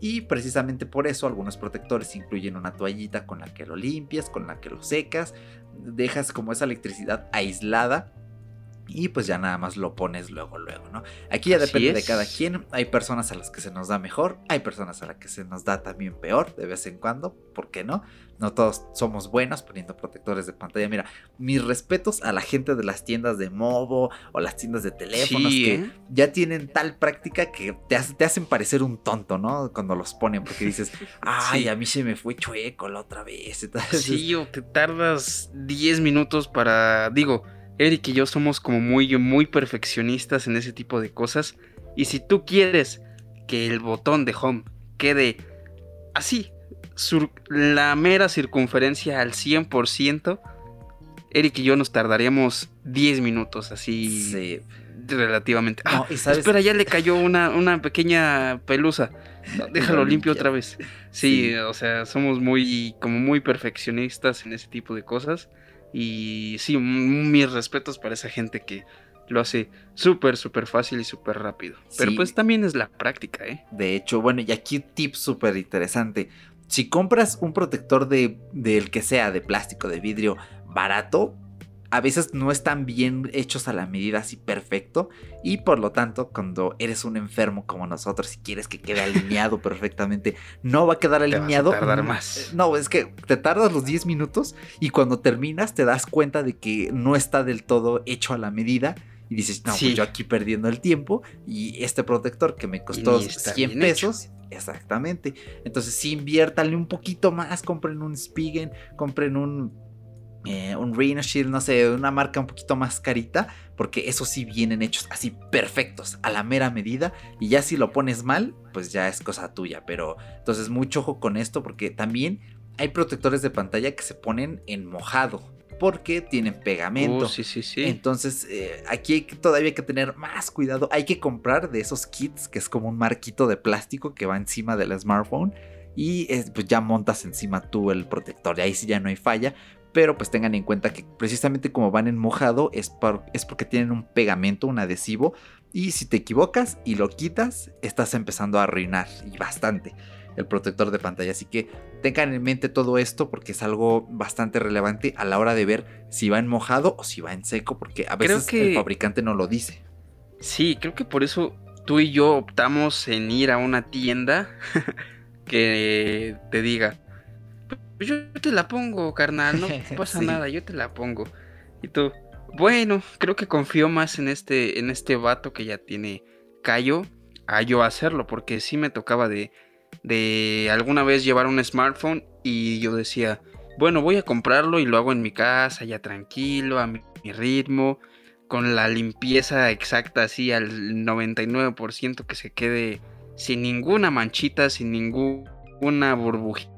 y precisamente por eso algunos protectores incluyen una toallita con la que lo limpias, con la que lo secas, dejas como esa electricidad aislada y pues ya nada más lo pones luego, luego, ¿no? Aquí ya depende de cada quien. Hay personas a las que se nos da mejor, hay personas a las que se nos da también peor de vez en cuando, ¿por qué no? No todos somos buenos poniendo protectores de pantalla. Mira, mis respetos a la gente de las tiendas de Movo o las tiendas de teléfonos que ¿eh? ya tienen tal práctica que te, te, hacen parecer un tonto, ¿no? Cuando los ponen, porque dices, ay, a mí se me fue chueco la otra vez. Sí, o te tardas 10 minutos para, digo, Eric y yo somos como muy, muy perfeccionistas en ese tipo de cosas. Y si tú quieres que el botón de home quede así, la mera circunferencia al 100%, Eric y yo nos tardaríamos 10 minutos así. Relativamente. Ah, espera, ya le cayó una, una pequeña pelusa. Déjalo limpio otra vez. Sí, sí, o sea, somos muy, como muy perfeccionistas en ese tipo de cosas. Y sí, mis respetos para esa gente que lo hace súper, súper fácil y súper rápido. Pero pues también es la práctica, ¿eh? De hecho, bueno, y aquí un tip súper interesante. Si compras un protector de, del que sea, de plástico, de vidrio, barato, a veces no están bien hechos a la medida así perfecto y por lo tanto cuando eres un enfermo como nosotros y quieres que quede alineado perfectamente no va a quedar alineado. te tardar más. eh, no es que te tardas los 10 minutos y cuando terminas te das cuenta de que no está del todo hecho a la medida y dices no pues yo aquí perdiendo el tiempo y este protector que me costó 100 pesos exactamente. Entonces sí inviértale un poquito más compren un Spigen compren un eh, un Rhino Shield, no sé, una marca un poquito más carita, porque esos sí vienen hechos así perfectos, a la mera medida, y ya si lo pones mal, pues ya es cosa tuya, pero entonces mucho ojo con esto, porque también hay protectores de pantalla que se ponen en mojado, porque tienen pegamento. Uh, sí, sí, sí. Entonces, eh, aquí hay que, todavía hay que tener más cuidado. Hay que comprar de esos kits, que es como un marquito de plástico que va encima del smartphone. Y eh, pues ya montas encima tú el protector. Y ahí sí ya no hay falla pero pues tengan en cuenta que precisamente como van en mojado es, es porque tienen un pegamento, un adhesivo, y si te equivocas y lo quitas, estás empezando a arruinar y bastante el protector de pantalla. Así que tengan en mente todo esto porque es algo bastante relevante a la hora de ver si va en mojado o si va en seco, porque a veces el fabricante no lo dice. Sí, creo que por eso tú y yo optamos en ir a una tienda que te diga, yo te la pongo, carnal, no pasa nada, yo te la pongo. Y tú, bueno, creo que confío más en este, en este vato que ya tiene callo a yo hacerlo, porque sí me tocaba de, de alguna vez llevar un smartphone y yo decía, bueno, voy a comprarlo y lo hago en mi casa, ya tranquilo, a mi, mi ritmo, con la limpieza exacta, así al 99% que se quede sin ninguna manchita, sin ninguna burbujita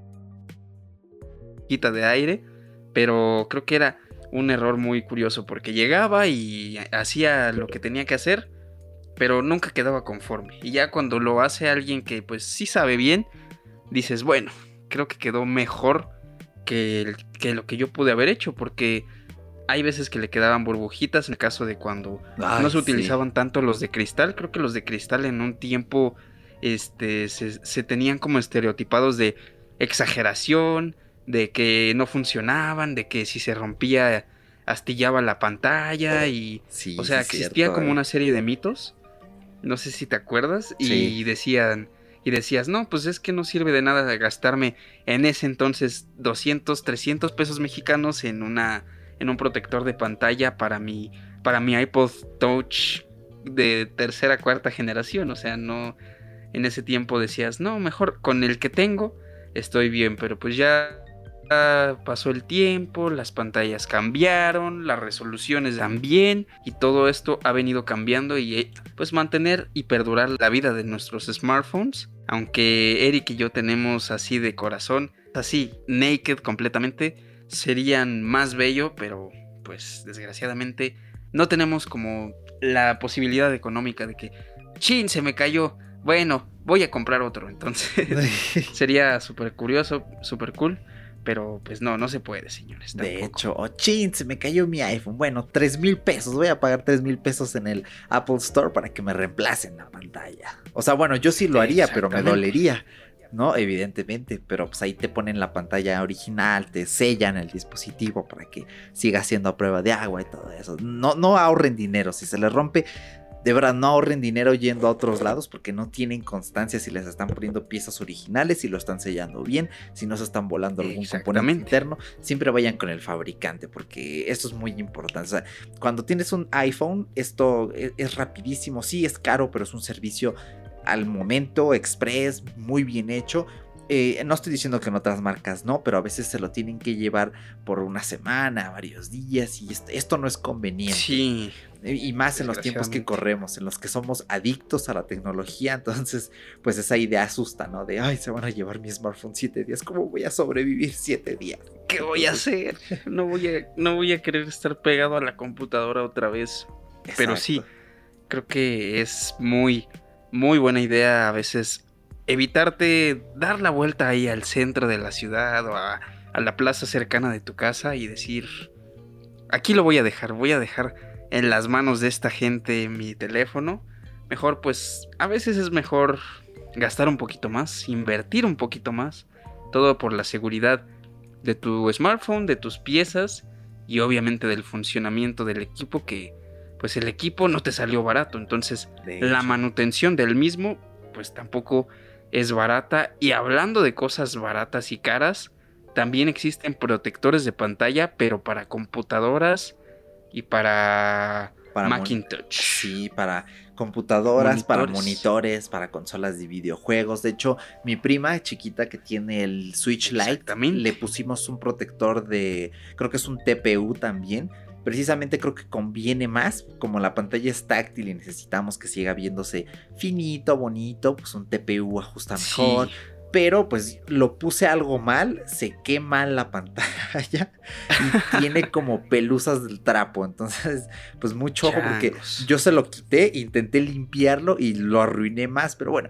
de aire, pero creo que era un error muy curioso porque llegaba y hacía lo que tenía que hacer pero nunca quedaba conforme. Y ya cuando lo hace alguien que pues sí sabe bien, dices, bueno, creo que quedó mejor que, que lo que yo pude haber hecho, porque hay veces que le quedaban burbujitas en el caso de cuando no se utilizaban tanto los de cristal. Creo que los de cristal en un tiempo este, se, tenían como estereotipados de exageración, de que no funcionaban, de que si se rompía astillaba la pantalla y... o sea, existía como eh. una serie de mitos. No sé si te acuerdas. Y decían... Y decías, no, pues es que no sirve de nada gastarme en ese entonces 200, 300 pesos mexicanos en una en un protector de pantalla para mi, para mi iPod Touch de tercera, cuarta generación. O sea, no, en ese tiempo decías, no, mejor con el que tengo estoy bien, pero pues ya pasó el tiempo, las pantallas cambiaron, las resoluciones también y todo esto ha venido cambiando y eh, pues mantener y perdurar la vida de nuestros smartphones, aunque Eric y yo tenemos así de corazón, así naked completamente, serían más bello, pero pues desgraciadamente no tenemos como la posibilidad económica de que, chin, se me cayó, bueno, voy a comprar otro. Entonces sería súper curioso, súper cool. Pero pues no, no se puede, señores. De hecho, oh, chin, se me cayó mi iPhone. Bueno, 3 mil pesos. Voy a pagar 3 mil pesos en el Apple Store para que me reemplacen la pantalla. O sea, bueno, yo sí lo haría, pero me dolería. ¿no? Evidentemente, pero pues ahí te ponen la pantalla original, te sellan el dispositivo para que siga siendo a prueba de agua y todo eso. No, no ahorren dinero, si se les rompe, de verdad no ahorren dinero yendo a otros lados porque no tienen constancia si les están poniendo piezas originales, si lo están sellando bien, si no se están volando algún componente interno, siempre vayan con el fabricante porque esto es muy importante. O sea, cuando tienes un iPhone, esto es, es rapidísimo, sí es caro, pero es un servicio al momento, express, muy bien hecho. Eh, no estoy diciendo que en otras marcas no, pero a veces se lo tienen que llevar por una semana, varios días, y esto, no es conveniente. Sí. Y más en los tiempos que corremos, en los que somos adictos a la tecnología, entonces, pues esa idea asusta, ¿no? De, ay, se van a llevar mi smartphone siete días, ¿cómo voy a sobrevivir siete días? ¿Qué voy a hacer? No voy a, no voy a querer estar pegado a la computadora otra vez. Pero sí, creo que es muy muy buena idea a veces evitarte dar la vuelta ahí al centro de la ciudad o a, la plaza cercana de tu casa y decir, aquí lo voy a dejar, voy a dejar en las manos de esta gente mi teléfono. Mejor pues a veces es mejor gastar un poquito más, invertir un poquito más, todo por la seguridad de tu smartphone, de tus piezas y obviamente del funcionamiento del equipo que pues el equipo no te salió barato. Entonces, la manutención del mismo, pues tampoco es barata. Y hablando de cosas baratas y caras, también existen protectores de pantalla, pero para computadoras y para, Macintosh. Sí, para computadoras, para monitores, para consolas de videojuegos. De hecho, mi prima chiquita que tiene el Switch Lite, le pusimos un protector de, creo que es un TPU también, precisamente creo que conviene más, como la pantalla es táctil y necesitamos que siga viéndose finito, bonito, pues un TPU ajusta mejor pero pues lo puse algo mal, se quema la pantalla y tiene como pelusas del trapo. Entonces, pues mucho ojo porque yo se lo quité, intenté limpiarlo y lo arruiné más. Pero bueno,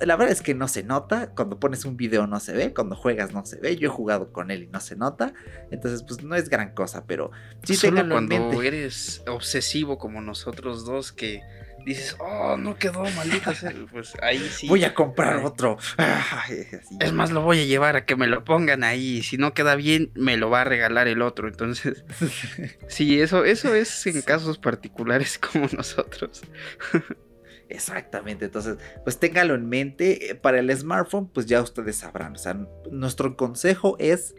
la verdad es que no se nota. Cuando pones un video no se ve, cuando juegas no se ve. Yo he jugado con él y no se nota. Entonces, pues no es gran cosa, pero sí Solo cuando eres obsesivo como nosotros dos que dices, oh, no quedó, maldita Pues ahí sí. Voy a comprar otro. es más, lo voy a llevar a que me lo pongan ahí. Si no queda bien, me lo va a regalar el otro. Entonces, sí, eso, eso es en casos particulares como nosotros. Exactamente, entonces, pues téngalo en mente. Para el smartphone, pues ya ustedes sabrán. O sea, nuestro consejo es,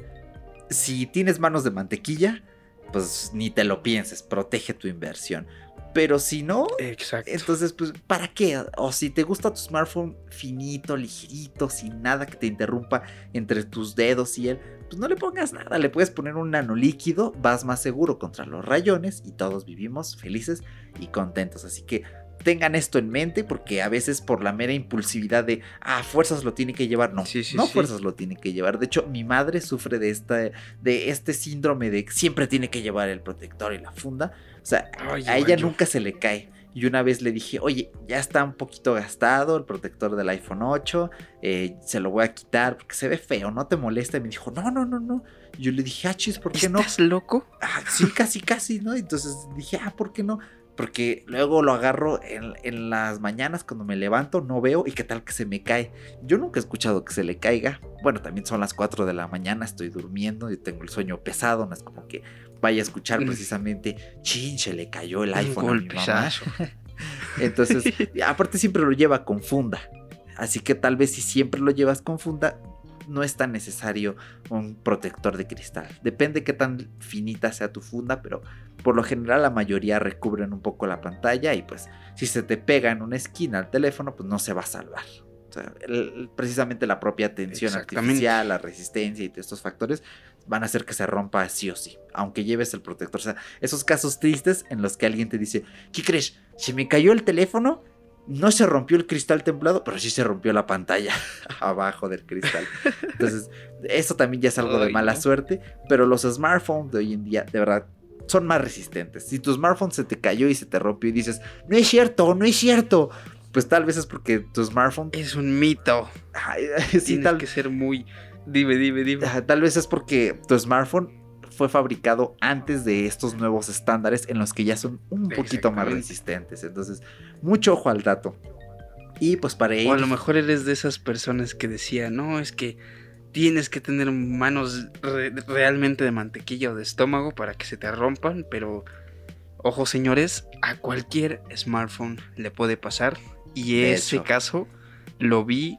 si tienes manos de mantequilla, pues ni te lo pienses, protege tu inversión. Pero si no, entonces, pues, ¿para qué? O si te gusta tu smartphone finito, ligerito, sin nada que te interrumpa entre tus dedos y él, pues no le pongas nada. Le puedes poner un nano líquido, vas más seguro contra los rayones y todos vivimos felices y contentos. Así que tengan esto en mente porque a veces por la mera impulsividad de, ah, fuerzas lo tiene que llevar, no, no fuerzas lo tiene que llevar. De hecho, mi madre sufre de, esta, de este síndrome de siempre tiene que llevar el protector y la funda o sea, a ella nunca se le cae. Y una vez le dije, oye, ya está un poquito gastado el protector del iPhone 8, eh, se lo voy a quitar porque se ve feo, no te molesta. Y me dijo, no, no, no, no. Yo le dije, ah, chis, ¿por qué no? ¿Estás loco? Ah, sí, casi, casi, ¿no? Entonces dije, ah, ¿por qué no? Porque luego lo agarro en, las mañanas cuando me levanto, no veo y qué tal que se me cae. Yo nunca he escuchado que se le caiga. Bueno, también son las 4 de la mañana, estoy durmiendo y tengo el sueño pesado, no es como que vaya a escuchar mm. precisamente, chin, se le cayó el iPhone a mi mamá. Entonces, aparte siempre lo lleva con funda. Así que tal vez si siempre lo llevas con funda, no es tan necesario un protector de cristal. Depende qué tan finita sea tu funda, pero por lo general la mayoría recubren un poco la pantalla y pues si se te pega en una esquina al teléfono, pues no se va a salvar. precisamente la propia tensión artificial, la resistencia y estos factores van a hacer que se rompa sí o sí, aunque lleves el protector. O sea, esos casos tristes en los que alguien te dice, ¿qué crees? Se me cayó el teléfono no se rompió el cristal templado, pero sí se rompió la pantalla abajo del cristal. Entonces, eso también ya es algo de mala suerte, pero los smartphones de hoy en día, de verdad, son más resistentes. Si tu smartphone se te cayó y se te rompió y dices, no es cierto, no es cierto, pues tal vez es porque tu smartphone... Es un mito. sí, Tienes que ser muy... Dime, dime, dime. Tal vez es porque tu smartphone fue fabricado antes de estos nuevos estándares en los que ya son un poquito más resistentes. Entonces, mucho ojo al dato. Y pues para ello. O a lo mejor eres de esas personas que decía, no, es que tienes que tener manos realmente de mantequilla o de estómago para que se te rompan, pero ojo señores, a cualquier smartphone le puede pasar. Y ese caso lo vi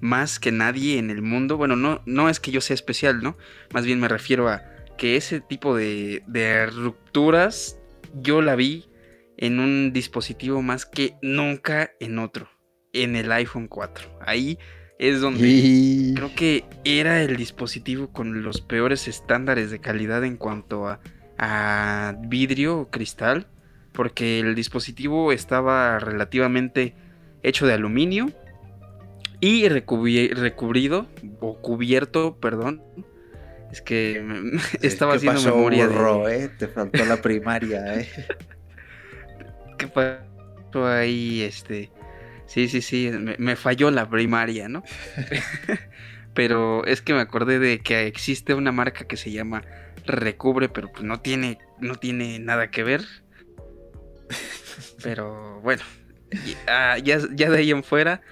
más que nadie en el mundo. Bueno, no, no es que yo sea especial, ¿no? Más bien me refiero a que ese tipo de, de rupturas yo la vi en un dispositivo más que nunca en otro, en el iPhone 4. Ahí es donde creo que era el dispositivo con los peores estándares de calidad en cuanto a, a vidrio o cristal, porque el dispositivo estaba relativamente hecho de aluminio y recubrido, o cubierto, ahí Es que estaba haciendo memoria de. Eh? Te faltó la primaria, ¿eh? ¿Qué pasó ahí? Este. Sí, sí, sí. Me, falló la primaria, ¿no? pero es que me acordé de que existe una marca que se llama Recubre, pero pues no tiene, no tiene nada que ver. Pero bueno, ya, ya de ahí en fuera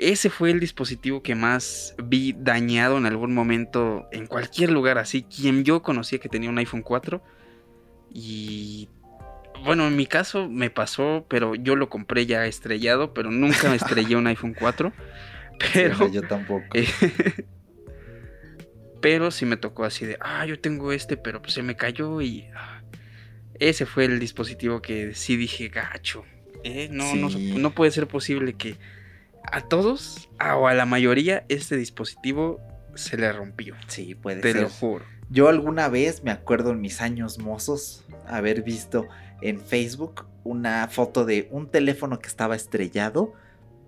ese fue el dispositivo que más vi dañado en algún momento en cualquier lugar así. Quien yo conocía que tenía un iPhone 4. Y bueno, en mi caso me pasó, pero yo lo compré ya estrellado, pero nunca me estrellé un iPhone 4. Pero yo tampoco. pero sí me tocó así de, ah, yo tengo este, pero pues se me cayó y ah, ese fue el dispositivo que sí dije, gacho. ¿eh? No, no, no puede ser posible que a todos o a la mayoría este dispositivo se le rompió. Sí, puede ser. Te lo juro. Yo alguna vez me acuerdo en mis años mozos haber visto en Facebook una foto de un teléfono que estaba estrellado,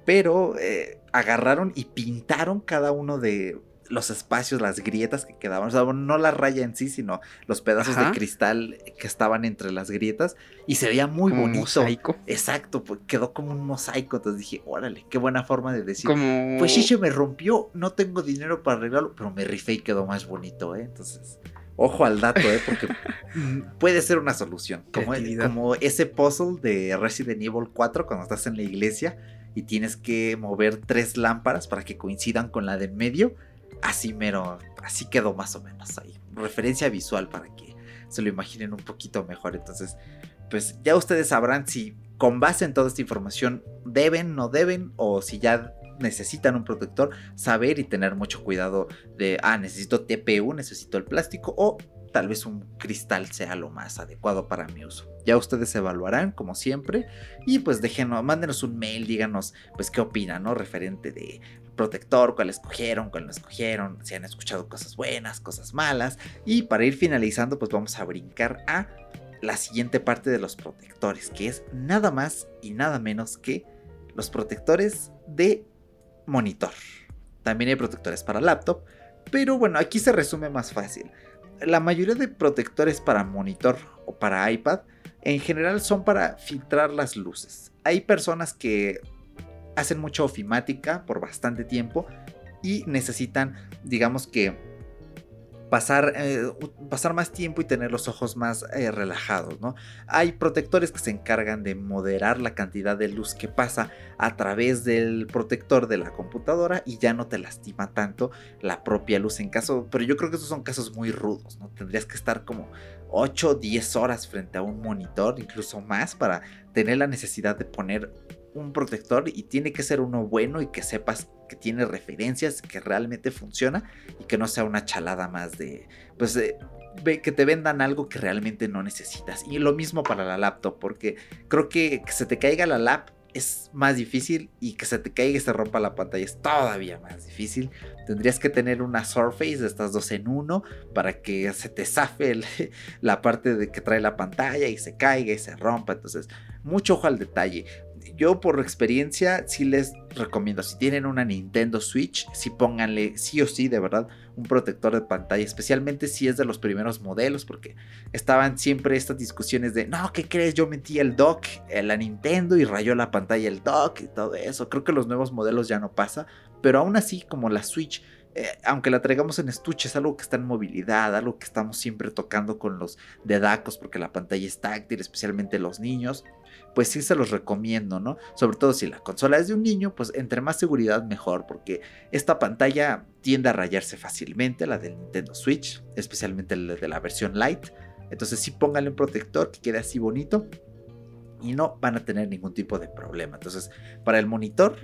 pero eh, agarraron y pintaron cada uno de los espacios, las grietas que quedaban, o sea, no la raya en sí, sino los pedazos de cristal que estaban entre las grietas y se veía muy bonito. mosaico. Exacto, pues quedó como un mosaico, entonces dije, órale, qué buena forma de decir. Pues sí se me rompió, no tengo dinero para arreglarlo, pero me rifé y quedó más bonito, ¿eh? Entonces, ojo al dato, ¿eh? Porque puede ser una solución. Como, como ese puzzle de Resident Evil 4 cuando estás en la iglesia y tienes que mover tres lámparas para que coincidan con la de medio así mero, así quedó más o menos ahí. Referencia visual para que se lo imaginen un poquito mejor. Entonces, pues ya ustedes sabrán si con base en toda esta información deben, no deben, o si ya necesitan un protector, saber y tener mucho cuidado de, ah, necesito TPU, necesito el plástico, o tal vez un cristal sea lo más adecuado para mi uso. Ya ustedes evaluarán, como siempre, y pues déjenos, mándenos un mail, díganos, pues qué opinan, ¿no? Referente de protector, cuál escogieron, cuál no escogieron, si han escuchado cosas buenas, cosas malas. Y para ir finalizando, pues vamos a brincar a la siguiente parte de los protectores, que es nada más y nada menos que los protectores de monitor. También hay protectores para laptop, pero bueno, aquí se resume más fácil. La mayoría de protectores para monitor o para iPad en general son para filtrar las luces. Hay personas que hacen mucha ofimática por bastante tiempo y necesitan, digamos que, pasar, eh, pasar más tiempo y tener los ojos más eh, relajados, ¿no? Hay protectores que se encargan de moderar la cantidad de luz que pasa a través del protector de la computadora y ya no te lastima tanto la propia luz en caso, pero yo creo que esos son casos muy rudos, ¿no? Tendrías que estar como 8 o 10 horas frente a un monitor, incluso más, para tener la necesidad de poner un protector y tiene que ser uno bueno y que sepas que tiene referencias, que realmente funciona y que no sea una chalada más de, pues, que te vendan algo que realmente no necesitas. Y lo mismo para la laptop, porque creo que que se te caiga la lap es más difícil y que se te caiga y se rompa la pantalla es todavía más difícil. Tendrías que tener una Surface de estas dos en uno para que se te zafe la parte de que trae la pantalla y se caiga y se rompa. Entonces, mucho ojo al detalle yo por experiencia sí les recomiendo, si tienen una Nintendo Switch, sí pónganle sí o sí de verdad un protector de pantalla, especialmente si es de los primeros modelos, porque estaban siempre estas discusiones de, no, ¿qué crees? Yo metí el dock la Nintendo y rayó la pantalla el dock y todo eso. Creo que los nuevos modelos ya no pasa, pero aún así como la Switch eh, aunque la traigamos en estuche, es algo que está en movilidad, algo que estamos siempre tocando con los dedacos porque la pantalla es táctil, especialmente los niños pues sí se los recomiendo, ¿no? Sobre todo si la consola es de un niño, pues entre más seguridad mejor, porque esta pantalla tiende a rayarse fácilmente, la del Nintendo Switch, especialmente la de la versión Lite. Entonces sí póngale un protector que quede así bonito y no van a tener ningún tipo de problema. Entonces, para el monitor,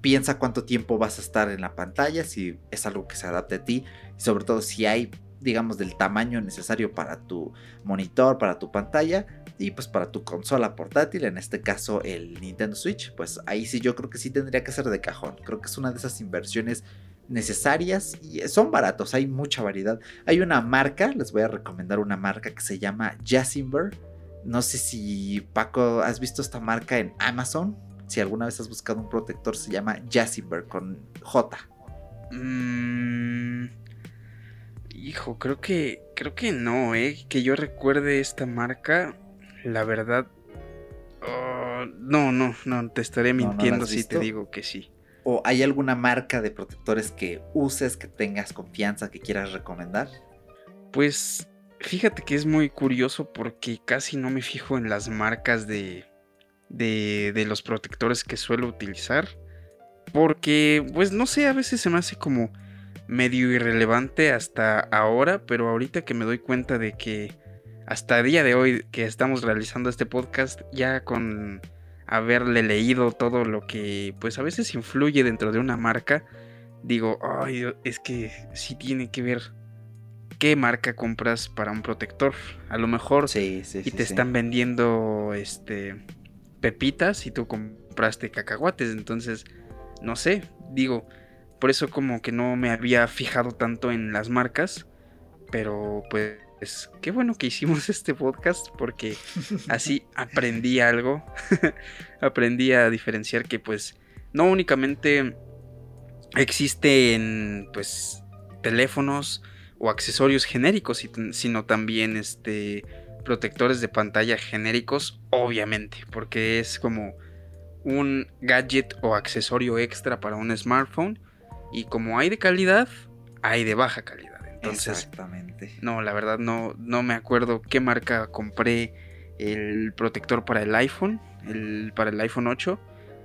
piensa cuánto tiempo vas a estar en la pantalla, si es algo que se adapte a ti y sobre todo si hay digamos, del tamaño necesario para tu monitor, para tu pantalla y pues para tu consola portátil, en este caso el Nintendo Switch, pues ahí sí yo creo que sí tendría que ser de cajón. Creo que es una de esas inversiones necesarias y son baratos, hay mucha variedad. Hay una marca, les voy a recomendar una marca que se llama Jasimber. No sé si Paco has visto esta marca en Amazon. Si alguna vez has buscado un protector, se llama Jasimber con J. Mmm Hijo, creo que creo que no, eh, que yo recuerde esta marca, la verdad oh, no, no, no, te estaré mintiendo si te digo que sí. ¿O hay alguna marca de protectores que uses, que tengas confianza, que quieras recomendar? Pues fíjate que es muy curioso porque casi no me fijo en las marcas de, de, de los protectores que suelo utilizar. Porque, pues no sé, a veces se me hace como medio irrelevante hasta ahora, pero ahorita que me doy cuenta de que hasta el día de hoy que estamos realizando este podcast, ya con haberle leído todo lo que pues a veces influye dentro de una marca, digo, ay, es que sí tiene que ver qué marca compras para un protector. A lo mejor sí, sí, y te están vendiendo este pepitas y tú compraste cacahuates, entonces no sé, digo, por eso como que no me había fijado tanto en las marcas. Pero pues qué bueno que hicimos este podcast porque así aprendí algo. aprendí a diferenciar que pues no únicamente existen pues teléfonos o accesorios genéricos, sino también este protectores de pantalla genéricos, obviamente, porque es como un gadget o accesorio extra para un smartphone y como hay de calidad, hay de baja calidad. Entonces, Exactamente. No, la verdad no, no me acuerdo qué marca compré el protector para el iPhone, el, para el iPhone 8.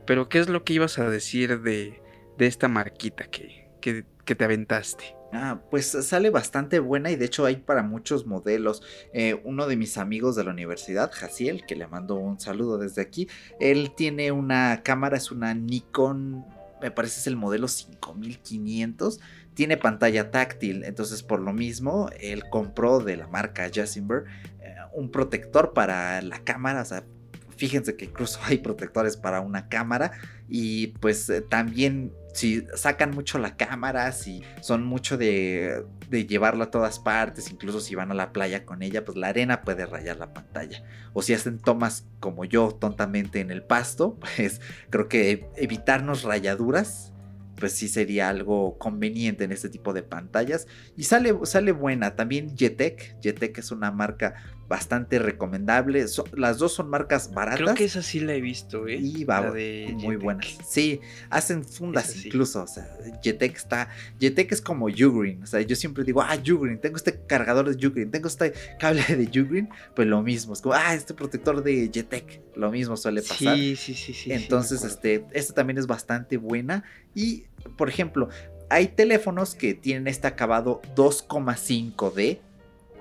Pero ¿qué es lo que ibas a decir de, de esta marquita que, que, te aventaste? Ah, pues sale bastante buena y de hecho hay para muchos modelos. Eh, uno de mis amigos de la universidad, Jaciel, que le mando un saludo desde aquí, él tiene una cámara, es una Nikon me parece es el modelo 5500, tiene pantalla táctil, entonces por lo mismo él compró de la marca Jasimber eh, un protector para la cámara, o sea, fíjense que incluso hay protectores para una cámara y pues eh, también si sacan mucho la cámara, si son mucho de, de llevarla a todas partes, incluso si van a la playa con ella, pues la arena puede rayar la pantalla. O si hacen tomas como yo tontamente en el pasto, pues creo que evitarnos rayaduras pues sí sería algo conveniente en este tipo de pantallas. Y sale, sale buena. También Jetec. Jetec es una marca bastante recomendable. las dos son marcas baratas. Creo que esa sí la he visto, ¿eh? Y va, muy buenas. Sí, hacen fundas incluso. O sea, Jetec está. Jetec es como Ugreen. O sea, yo siempre digo, ah, Ugreen, tengo este cargador de Ugreen, tengo este cable de Ugreen. Pues lo mismo. Es como, ah, este protector de Jetec. Lo mismo suele pasar. Sí, sí, sí, sí. Entonces, este, esta también es bastante buena. Y, por ejemplo, hay teléfonos que tienen este acabado 2,5D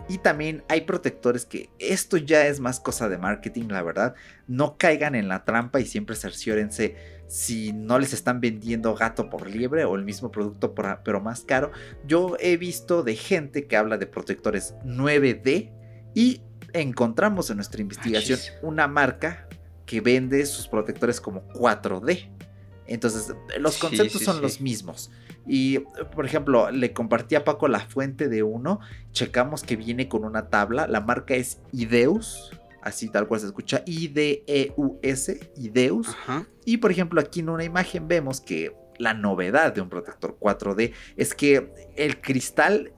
y también hay protectores que esto ya es más cosa de marketing, la verdad. No caigan en la trampa y siempre cerciórense si no les están vendiendo gato por liebre o el mismo producto pero más caro. Yo he visto de gente que habla de protectores 9D y encontramos en nuestra investigación una marca que vende sus protectores como 4D. Entonces, los conceptos son los mismos. Y, por ejemplo, le compartí a Paco la fuente de uno. Checamos que viene con una tabla. La marca es Ideus. Así tal cual se escucha. I-D-E-U-S. Ideus. Y, por ejemplo, aquí en una imagen vemos que la novedad de un protector 4D es que el cristal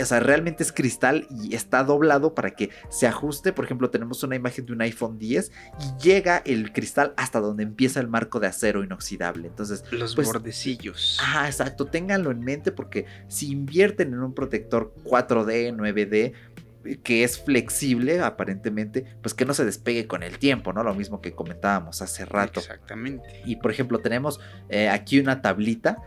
o sea, realmente es cristal y está doblado para que se ajuste. Por ejemplo, tenemos una imagen de un iPhone 10 y llega el cristal hasta donde empieza el marco de acero inoxidable. Entonces, los pues, bordecillos. Ah, exacto. Ténganlo en mente porque si invierten en un protector 4D, 9D, que es flexible aparentemente, pues que no se despegue con el tiempo, ¿no? Lo mismo que comentábamos hace rato. Exactamente. Y por ejemplo tenemos eh, aquí una tablita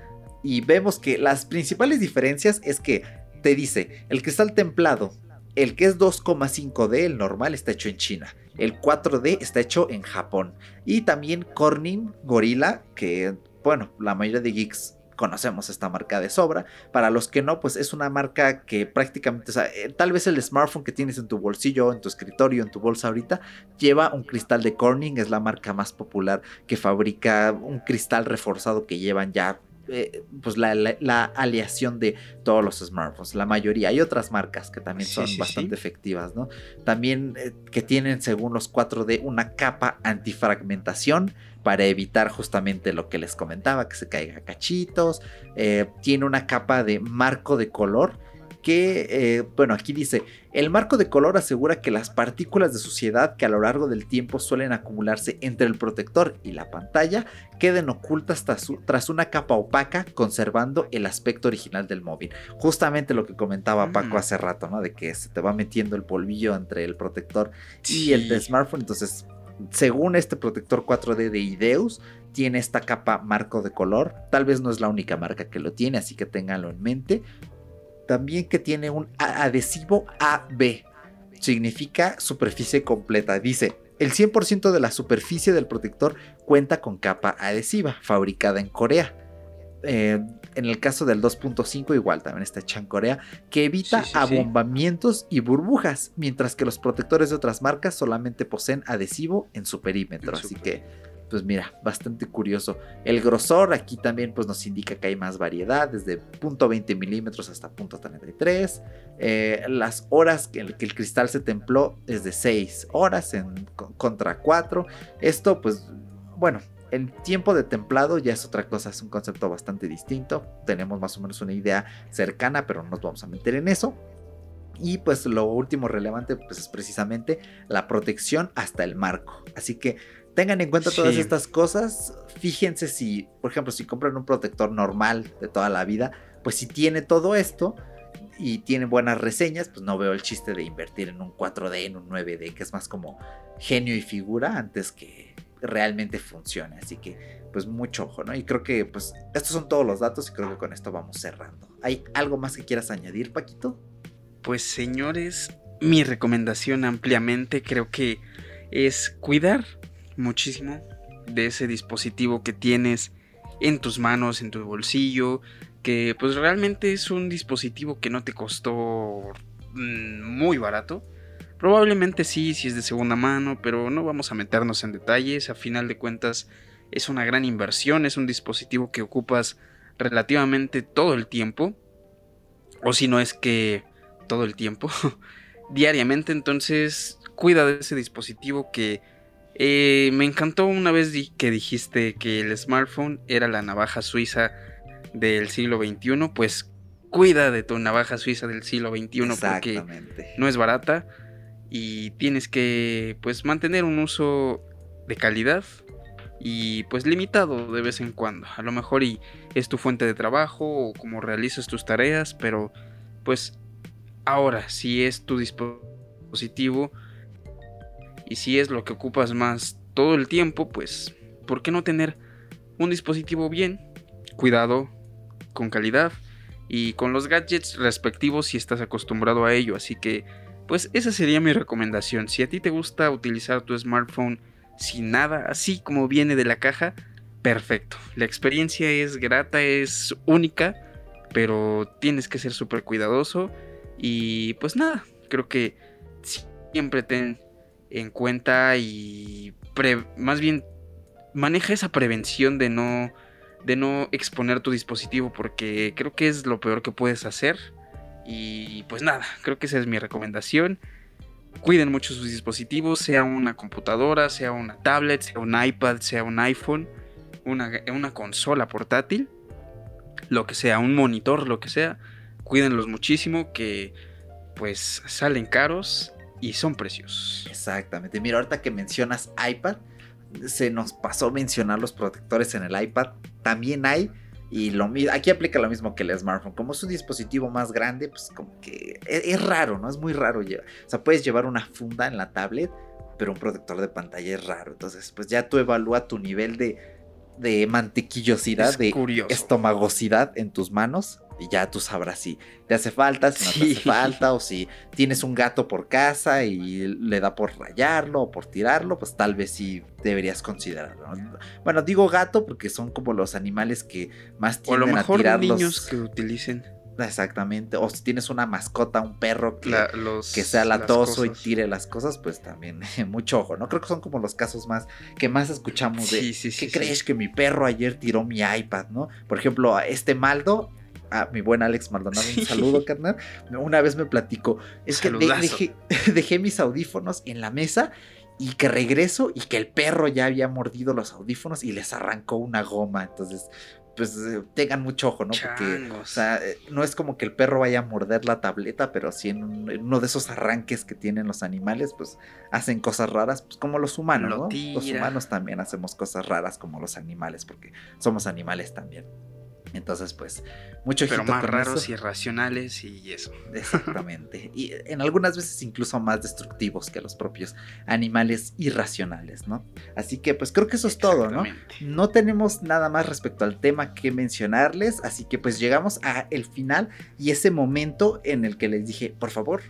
y vemos que las principales diferencias es que te dice, el cristal templado, el que es 2,5D, el normal, está hecho en China. El 4D está hecho en Japón. Y también Corning Gorilla, que, bueno, la mayoría de geeks conocemos esta marca de sobra. Para los que no, pues es una marca que prácticamente, o sea, eh, tal vez el smartphone que tienes en tu bolsillo, en tu escritorio, en tu bolsa ahorita, lleva un cristal de Corning, es la marca más popular que fabrica un cristal reforzado que llevan ya eh, pues la, la, aleación de todos los smartphones, la mayoría. Hay otras marcas que también son bastante efectivas, ¿no? También eh, que tienen, según los 4D, una capa antifragmentación para evitar justamente lo que les comentaba, que se caiga cachitos. Eh, tiene una capa de marco de color que, eh, bueno, aquí dice, el marco de color asegura que las partículas de suciedad que a lo largo del tiempo suelen acumularse entre el protector y la pantalla queden ocultas tras, una capa opaca, conservando el aspecto original del móvil. Justamente lo que comentaba Paco mm. hace rato, ¿no? De que se te va metiendo el polvillo entre el protector y el de smartphone. Entonces, según este protector 4D de Ideus, tiene esta capa marco de color. Tal vez no es la única marca que lo tiene, así que ténganlo en mente también que tiene un adhesivo AB. Significa superficie completa. Dice, el 100% de la superficie del protector cuenta con capa adhesiva, fabricada en Corea. Eh, en el caso del 2.5 igual también está hecha en Corea, que evita abombamientos y burbujas, mientras que los protectores de otras marcas solamente poseen adhesivo en su perímetro. así que pues mira, bastante curioso. El grosor aquí también pues nos indica que hay más variedad, desde .20 milímetros hasta .33. Eh, las horas el, que el, cristal se templó es de 6 horas en, contra 4. Esto pues, bueno, el tiempo de templado ya es otra cosa, es un concepto bastante distinto. Tenemos más o menos una idea cercana, pero no nos vamos a meter en eso. Y pues lo último relevante pues es precisamente la protección hasta el marco. Así que Tengan en cuenta todas estas cosas. Fíjense si, por ejemplo, si compran un protector normal de toda la vida, pues si tiene todo esto y tiene buenas reseñas, pues no veo el chiste de invertir en un 4D, en un 9D, que es más como genio y figura antes que realmente funcione. Así que, pues mucho ojo, ¿no? Y creo que, pues, estos son todos los datos y creo que con esto vamos cerrando. ¿Hay algo más que quieras añadir, Paquito? Pues, señores, mi recomendación ampliamente creo que es cuidar muchísimo de ese dispositivo que tienes en tus manos, en tu bolsillo, que pues realmente es un dispositivo que no te costó mm, muy barato. Probablemente sí, si es de segunda mano, pero no vamos a meternos en detalles. A final de cuentas es una gran inversión, es un dispositivo que ocupas relativamente todo el tiempo. O si no es que todo el tiempo, diariamente. Entonces cuida de ese dispositivo que eh, me encantó una vez que dijiste que el smartphone era la navaja suiza del siglo XXI, pues cuida de tu navaja suiza del siglo XXI porque no es barata. y tienes que pues mantener un uso de calidad y pues limitado de vez en cuando. A lo mejor y es tu fuente de trabajo o como realizas tus tareas, pero pues ahora si es tu dispositivo y si es lo que ocupas más todo el tiempo, pues ¿por qué no tener un dispositivo bien, cuidado, con calidad y con los gadgets respectivos si estás acostumbrado a ello? Así que pues esa sería mi recomendación. Si a ti te gusta utilizar tu smartphone sin nada, así como viene de la caja, perfecto. La experiencia es grata, es única, pero tienes que ser súper cuidadoso. Y pues nada, creo que siempre ten en cuenta y más bien maneja esa prevención de no de no exponer tu dispositivo porque creo que es lo peor que puedes hacer. Y pues nada creo que esa es mi recomendación. Cuiden mucho sus dispositivos, sea una computadora, sea una tablet, sea un iPad, sea un iPhone, una, una consola portátil, lo que sea, un monitor, lo que sea, cuídenlos muchísimo que pues salen caros y son preciosos. Exactamente. Mira, ahorita que mencionas iPad, se nos pasó mencionar los protectores en el iPad. También hay y lo, aquí aplica lo mismo que el smartphone. Como es un dispositivo más grande, pues como que e, es, raro, ¿no? Es muy raro. O sea, puedes llevar una funda en la tablet, pero un protector de pantalla es raro. Entonces, pues ya tú evalúa tu nivel de, de mantequillosidad, de estomagosidad en tus manos y ya tú sabrás si te hace falta, si no te hace falta, o si tienes un gato por casa y le da por rayarlo o por tirarlo, pues tal vez sí deberías considerarlo. Bueno, digo gato porque son como los animales que más tienden a, lo mejor a niños que utilicen. Exactamente. O si tienes una mascota, un perro que, que sea latoso y tire las cosas, pues también mucho ojo, ¿no? Creo que son como los casos más que más escuchamos de ¿qué crees que mi perro ayer tiró mi iPad, ¿no? Por ejemplo, este Maldo a mi buen Alex Maldonado, un saludo, carnal. Una vez me platicó, es que dejé, mis audífonos en la mesa y que regreso y que el perro ya había mordido los audífonos y les arrancó una goma. Entonces, pues eh, tengan mucho ojo, ¿no? Porque, o sea, eh, no es como que el perro vaya a morder la tableta, pero sí en, uno de esos arranques que tienen los animales, pues hacen cosas raras, pues como los humanos, ¿no? Los humanos también hacemos cosas raras como los animales, porque somos animales también. Entonces, pues, mucho Pero más raros y irracionales y eso. Exactamente. y en algunas veces incluso más destructivos que los propios animales irracionales, ¿no? Así que, pues, creo que eso es todo, ¿no? No tenemos nada más respecto al tema que mencionarles, así que, pues, llegamos a el final y ese momento en el que les dije, por favor,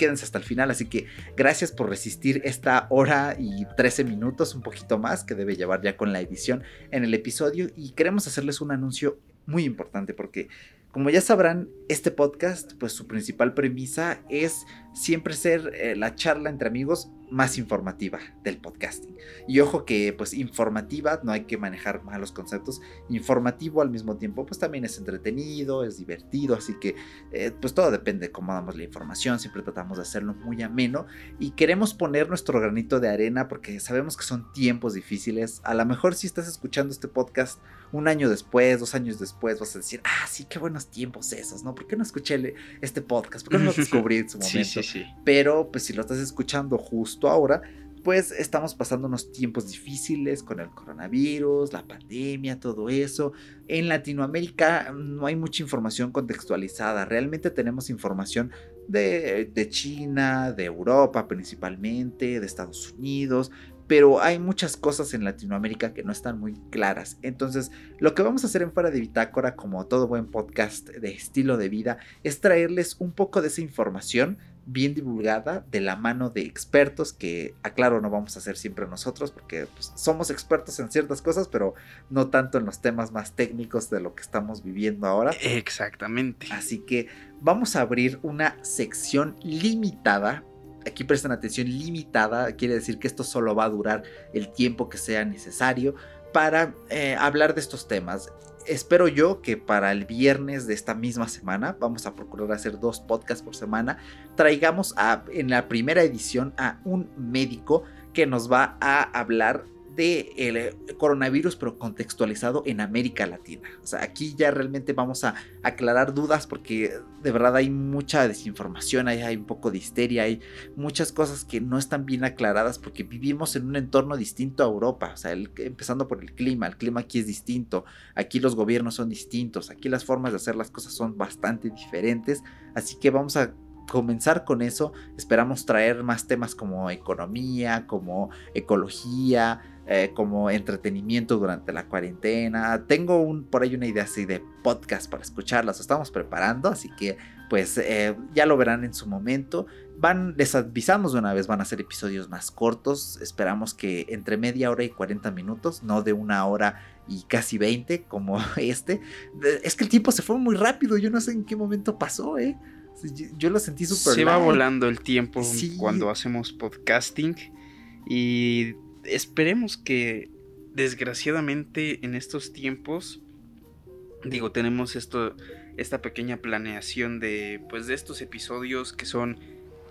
quédense hasta el final. Así que gracias por resistir esta hora y 13 minutos, un poquito más, que debe llevar ya con la edición en el episodio. Y queremos hacerles un anuncio muy importante porque como ya sabrán, este podcast, pues su principal premisa es siempre ser eh, la charla entre amigos más informativa del podcasting. Y ojo que pues informativa, no hay que manejar malos conceptos, informativo al mismo tiempo pues también es entretenido, es divertido, así que eh, pues todo depende de cómo damos la información, siempre tratamos de hacerlo muy ameno y queremos poner nuestro granito de arena porque sabemos que son tiempos difíciles, a lo mejor si estás escuchando este podcast un año después, dos años después, vas a decir, ah, sí, qué buenos tiempos esos, ¿no? ¿Por qué no escuché este podcast? ¿Por qué no lo descubrí en su momento? Pero pues si lo estás escuchando justo ahora, pues estamos pasando unos tiempos difíciles con el coronavirus, la pandemia, todo eso. En Latinoamérica no hay mucha información contextualizada. Realmente tenemos información de, de, China, de Europa principalmente, de Estados Unidos, pero hay muchas cosas en Latinoamérica que no están muy claras. Entonces, lo que vamos a hacer en Fuera de Bitácora, como todo buen podcast de estilo de vida, es traerles un poco de esa información bien divulgada de la mano de expertos que, aclaro, no vamos a hacer siempre nosotros porque pues, somos expertos en ciertas cosas, pero no tanto en los temas más técnicos de lo que estamos viviendo ahora. Exactamente. Así que vamos a abrir una sección limitada Aquí prestan atención limitada, quiere decir que esto solo va a durar el tiempo que sea necesario para eh, hablar de estos temas. Espero yo que para el viernes de esta misma semana, vamos a procurar hacer dos podcasts por semana, traigamos a, en la primera edición a un médico que nos va a hablar de el eh, coronavirus, pero contextualizado en América Latina. O sea, aquí ya realmente vamos a aclarar dudas porque de verdad hay mucha desinformación, hay un poco de histeria, hay muchas cosas que no están bien aclaradas porque vivimos en un entorno distinto a Europa. O sea, empezando por el clima, el clima aquí es distinto, aquí los gobiernos son distintos, aquí las formas de hacer las cosas son bastante diferentes. Así que vamos a comenzar con eso, esperamos traer más temas como economía, como ecología, eh, como entretenimiento durante la cuarentena. Tengo un, por ahí una idea así de podcast para escucharlas, estamos preparando, así que pues eh, ya lo verán en su momento. Van, les avisamos de una vez, van a ser episodios más cortos, esperamos que entre media hora y 40 minutos, no de una hora y casi 20 como este. Es que el tiempo se fue muy rápido, yo no sé en qué momento pasó, ¿eh? Yo, lo sentí súper Se va volando el tiempo cuando hacemos podcasting y esperemos que desgraciadamente en estos tiempos digo, tenemos esto esta pequeña planeación de pues de estos episodios que son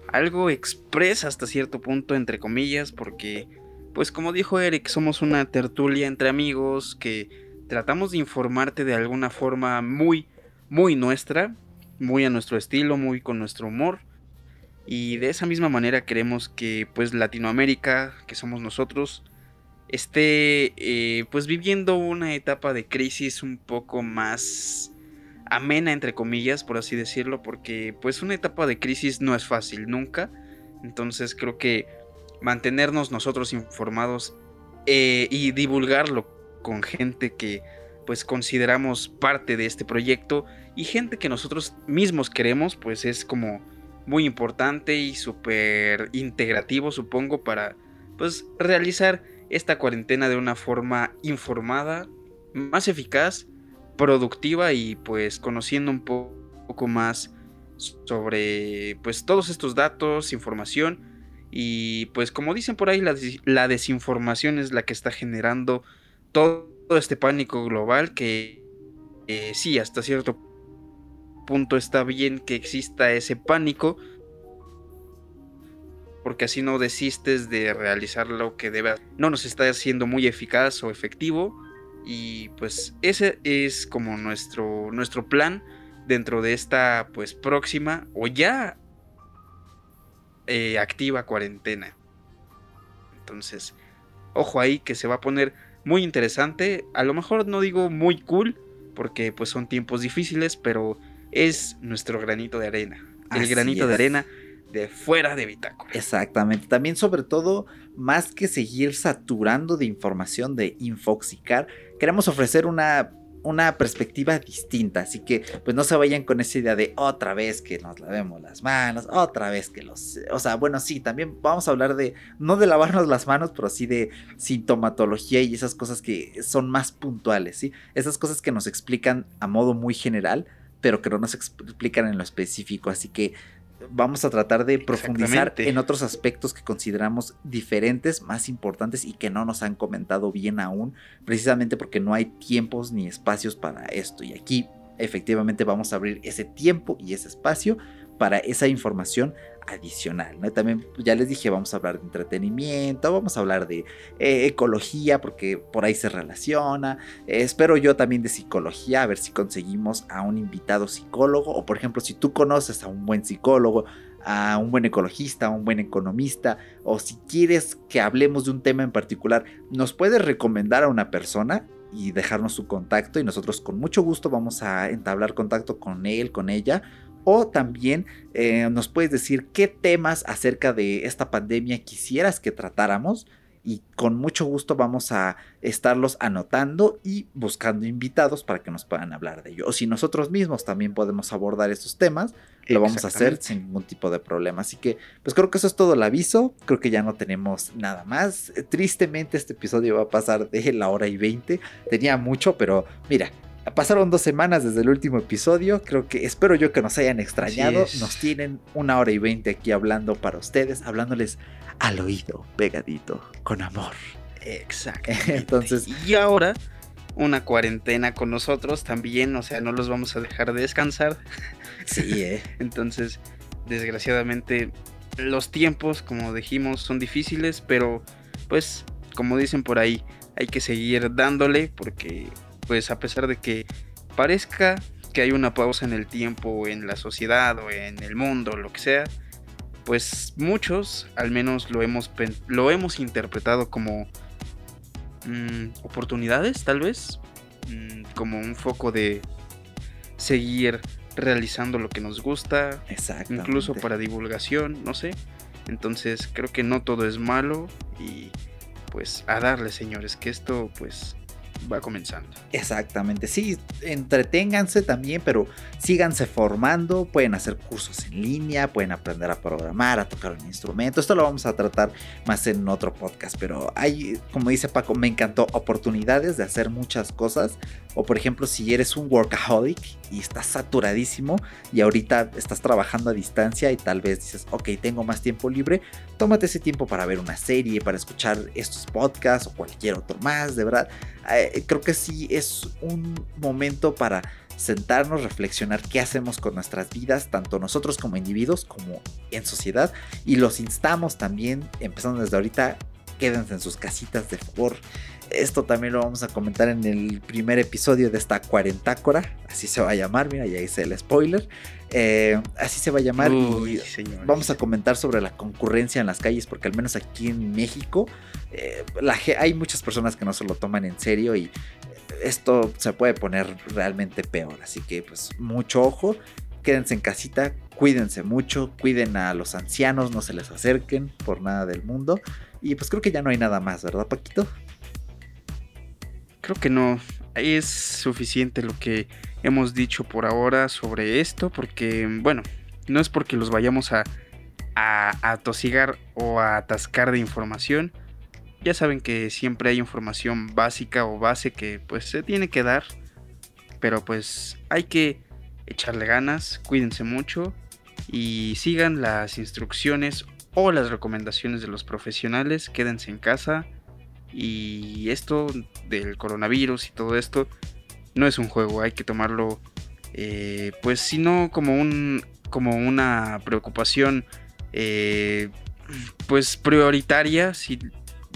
algo express hasta cierto punto entre comillas porque pues como dijo Eric, somos una tertulia entre amigos que tratamos de informarte de alguna forma muy muy nuestra muy a nuestro estilo, muy con nuestro humor. Y de esa misma manera queremos que pues Latinoamérica, que somos nosotros, esté eh, pues viviendo una etapa de crisis un poco más amena entre comillas, por así decirlo, porque pues una etapa de crisis no es fácil nunca. Entonces creo que mantenernos nosotros informados eh, y divulgarlo con gente que pues consideramos parte de este proyecto y gente que nosotros mismos queremos, pues es como muy importante y súper integrativo, supongo, para pues realizar esta cuarentena de una forma informada, más eficaz, productiva y pues conociendo un poco más sobre pues todos estos datos, información. Y pues como dicen por ahí la, desinformación es la que está generando todo este pánico global que eh, sí, hasta cierto punto está bien que exista ese pánico, porque así no desistes de realizar lo que debe, no nos está haciendo muy eficaz o efectivo, y pues ese es como nuestro, nuestro plan dentro de esta pues próxima o ya eh, activa cuarentena. Entonces, ojo ahí que se va a poner muy interesante. A lo mejor no digo muy cool, porque pues son tiempos difíciles, pero es nuestro granito de arena. El granito de arena de fuera de Bitácora. Exactamente. También sobre todo, más que seguir saturando de información de Infoxicar, queremos ofrecer una una perspectiva distinta. Así que, pues no se vayan con esa idea de otra vez que nos lavemos las manos, otra vez que los. O sea, bueno, sí, también vamos a hablar de, no de lavarnos las manos, pero sí de sintomatología y esas cosas que son más puntuales, ¿sí? Esas cosas que nos explican a modo muy general, pero que no nos explican en lo específico. Así que vamos a tratar de profundizar en otros aspectos que consideramos diferentes, más importantes y que no nos han comentado bien aún, precisamente porque no hay tiempos ni espacios para esto. Y aquí efectivamente vamos a abrir ese tiempo y ese espacio para esa información adicional. También pues, ya les dije, vamos a hablar de entretenimiento, vamos a hablar de eh, ecología, porque por ahí se relaciona. espero yo también de psicología, a ver si conseguimos a un invitado psicólogo, o por ejemplo, si tú conoces a un buen psicólogo, a un buen ecologista, a un buen economista, o si quieres que hablemos de un tema en particular, nos puedes recomendar a una persona y dejarnos su contacto y nosotros con mucho gusto vamos a entablar contacto con él, con ella o también eh, nos puedes decir qué temas acerca de esta pandemia quisieras que tratáramos y con mucho gusto vamos a estarlos anotando y buscando invitados para que nos puedan hablar de ello. O si nosotros mismos también podemos abordar estos temas, lo vamos a hacer sin ningún tipo de problema. Así que, pues creo que eso es todo el aviso. Creo que ya no tenemos nada más. Tristemente este episodio va a pasar de la hora y 20. Tenía mucho, pero mira, Pasaron dos semanas desde el último episodio. Creo que espero yo que nos hayan extrañado. Nos tienen una hora y veinte aquí hablando para ustedes, hablándoles al oído, pegadito, con amor. Exacto. Entonces. Y ahora, una cuarentena con nosotros también. O sea, no los vamos a dejar descansar. Sí, eh. Entonces, desgraciadamente, los tiempos, como dijimos, son difíciles, pero pues como dicen por ahí, hay que seguir dándole porque pues a pesar de que parezca que hay una pausa en el tiempo, en la sociedad o en el mundo, lo que sea, pues muchos al menos lo hemos, lo hemos interpretado como mm, oportunidades tal vez, mm, como un foco de seguir realizando lo que nos gusta, incluso para divulgación, no sé. Entonces creo que no todo es malo y pues a darle señores, que esto pues va comenzando. Exactamente, sí, entreténganse también, pero síganse formando, pueden hacer cursos en línea, pueden aprender a programar, a tocar un instrumento, esto lo vamos a tratar más en otro podcast, pero hay, como dice Paco, me encantó oportunidades de hacer muchas cosas, o por ejemplo, si eres un workaholic y estás saturadísimo y ahorita estás trabajando a distancia y tal vez dices, ok, tengo más tiempo libre, tómate ese tiempo para ver una serie, para escuchar estos podcasts o cualquier otro más, de verdad. Eh, creo que sí es un momento para sentarnos, reflexionar qué hacemos con nuestras vidas, tanto nosotros como individuos como en sociedad. Y los instamos también, empezando desde ahorita, quédense en sus casitas de favor. Esto también lo vamos a comentar en el primer episodio de esta cuarentácora, así se va a llamar, mira, ya hice el spoiler. Eh, así se va a llamar y vamos a comentar sobre la concurrencia en las calles, porque al menos aquí en México eh, hay muchas personas que no se lo toman en serio y esto se puede poner realmente peor. Así que pues mucho ojo, quédense en casita, cuídense mucho, cuiden a los ancianos, no se les acerquen por nada del mundo. Y pues creo que ya no hay nada más, ¿verdad, Paquito? Creo que no. Es suficiente lo que hemos dicho por ahora sobre esto, porque, bueno, no es porque los vayamos a, a, a atosigar o a atascar de información. Ya saben que siempre hay información básica o base que pues se tiene que dar. Pero pues hay que echarle ganas, cuídense mucho y sigan las instrucciones o las recomendaciones de los profesionales, quédense en casa y esto del coronavirus y todo esto no es un juego, hay que tomarlo eh, pues si no como un como una preocupación eh, pues prioritaria,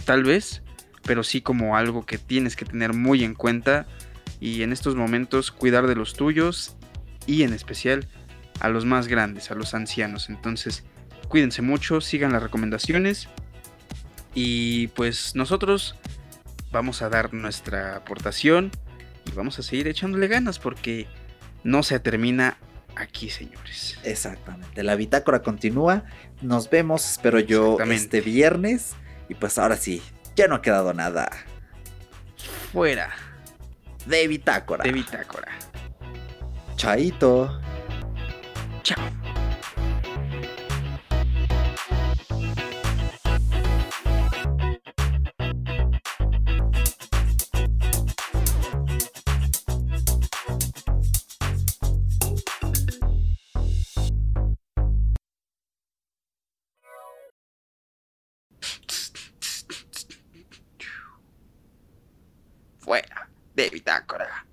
tal vez, pero sí como algo que tienes que tener muy en cuenta y en estos momentos cuidar de los tuyos y en especial a los más grandes, a los ancianos. Entonces, cuídense mucho, sigan las recomendaciones y pues nosotros vamos a dar nuestra aportación y vamos a seguir echándole ganas porque no se termina aquí, señores. Exactamente. La bitácora continúa. Nos vemos, espero yo, este viernes. Y pues ahora sí, ya no ha quedado nada. Fuera. De bitácora. De bitácora. Chaito. Chao. Fuera de bitácora.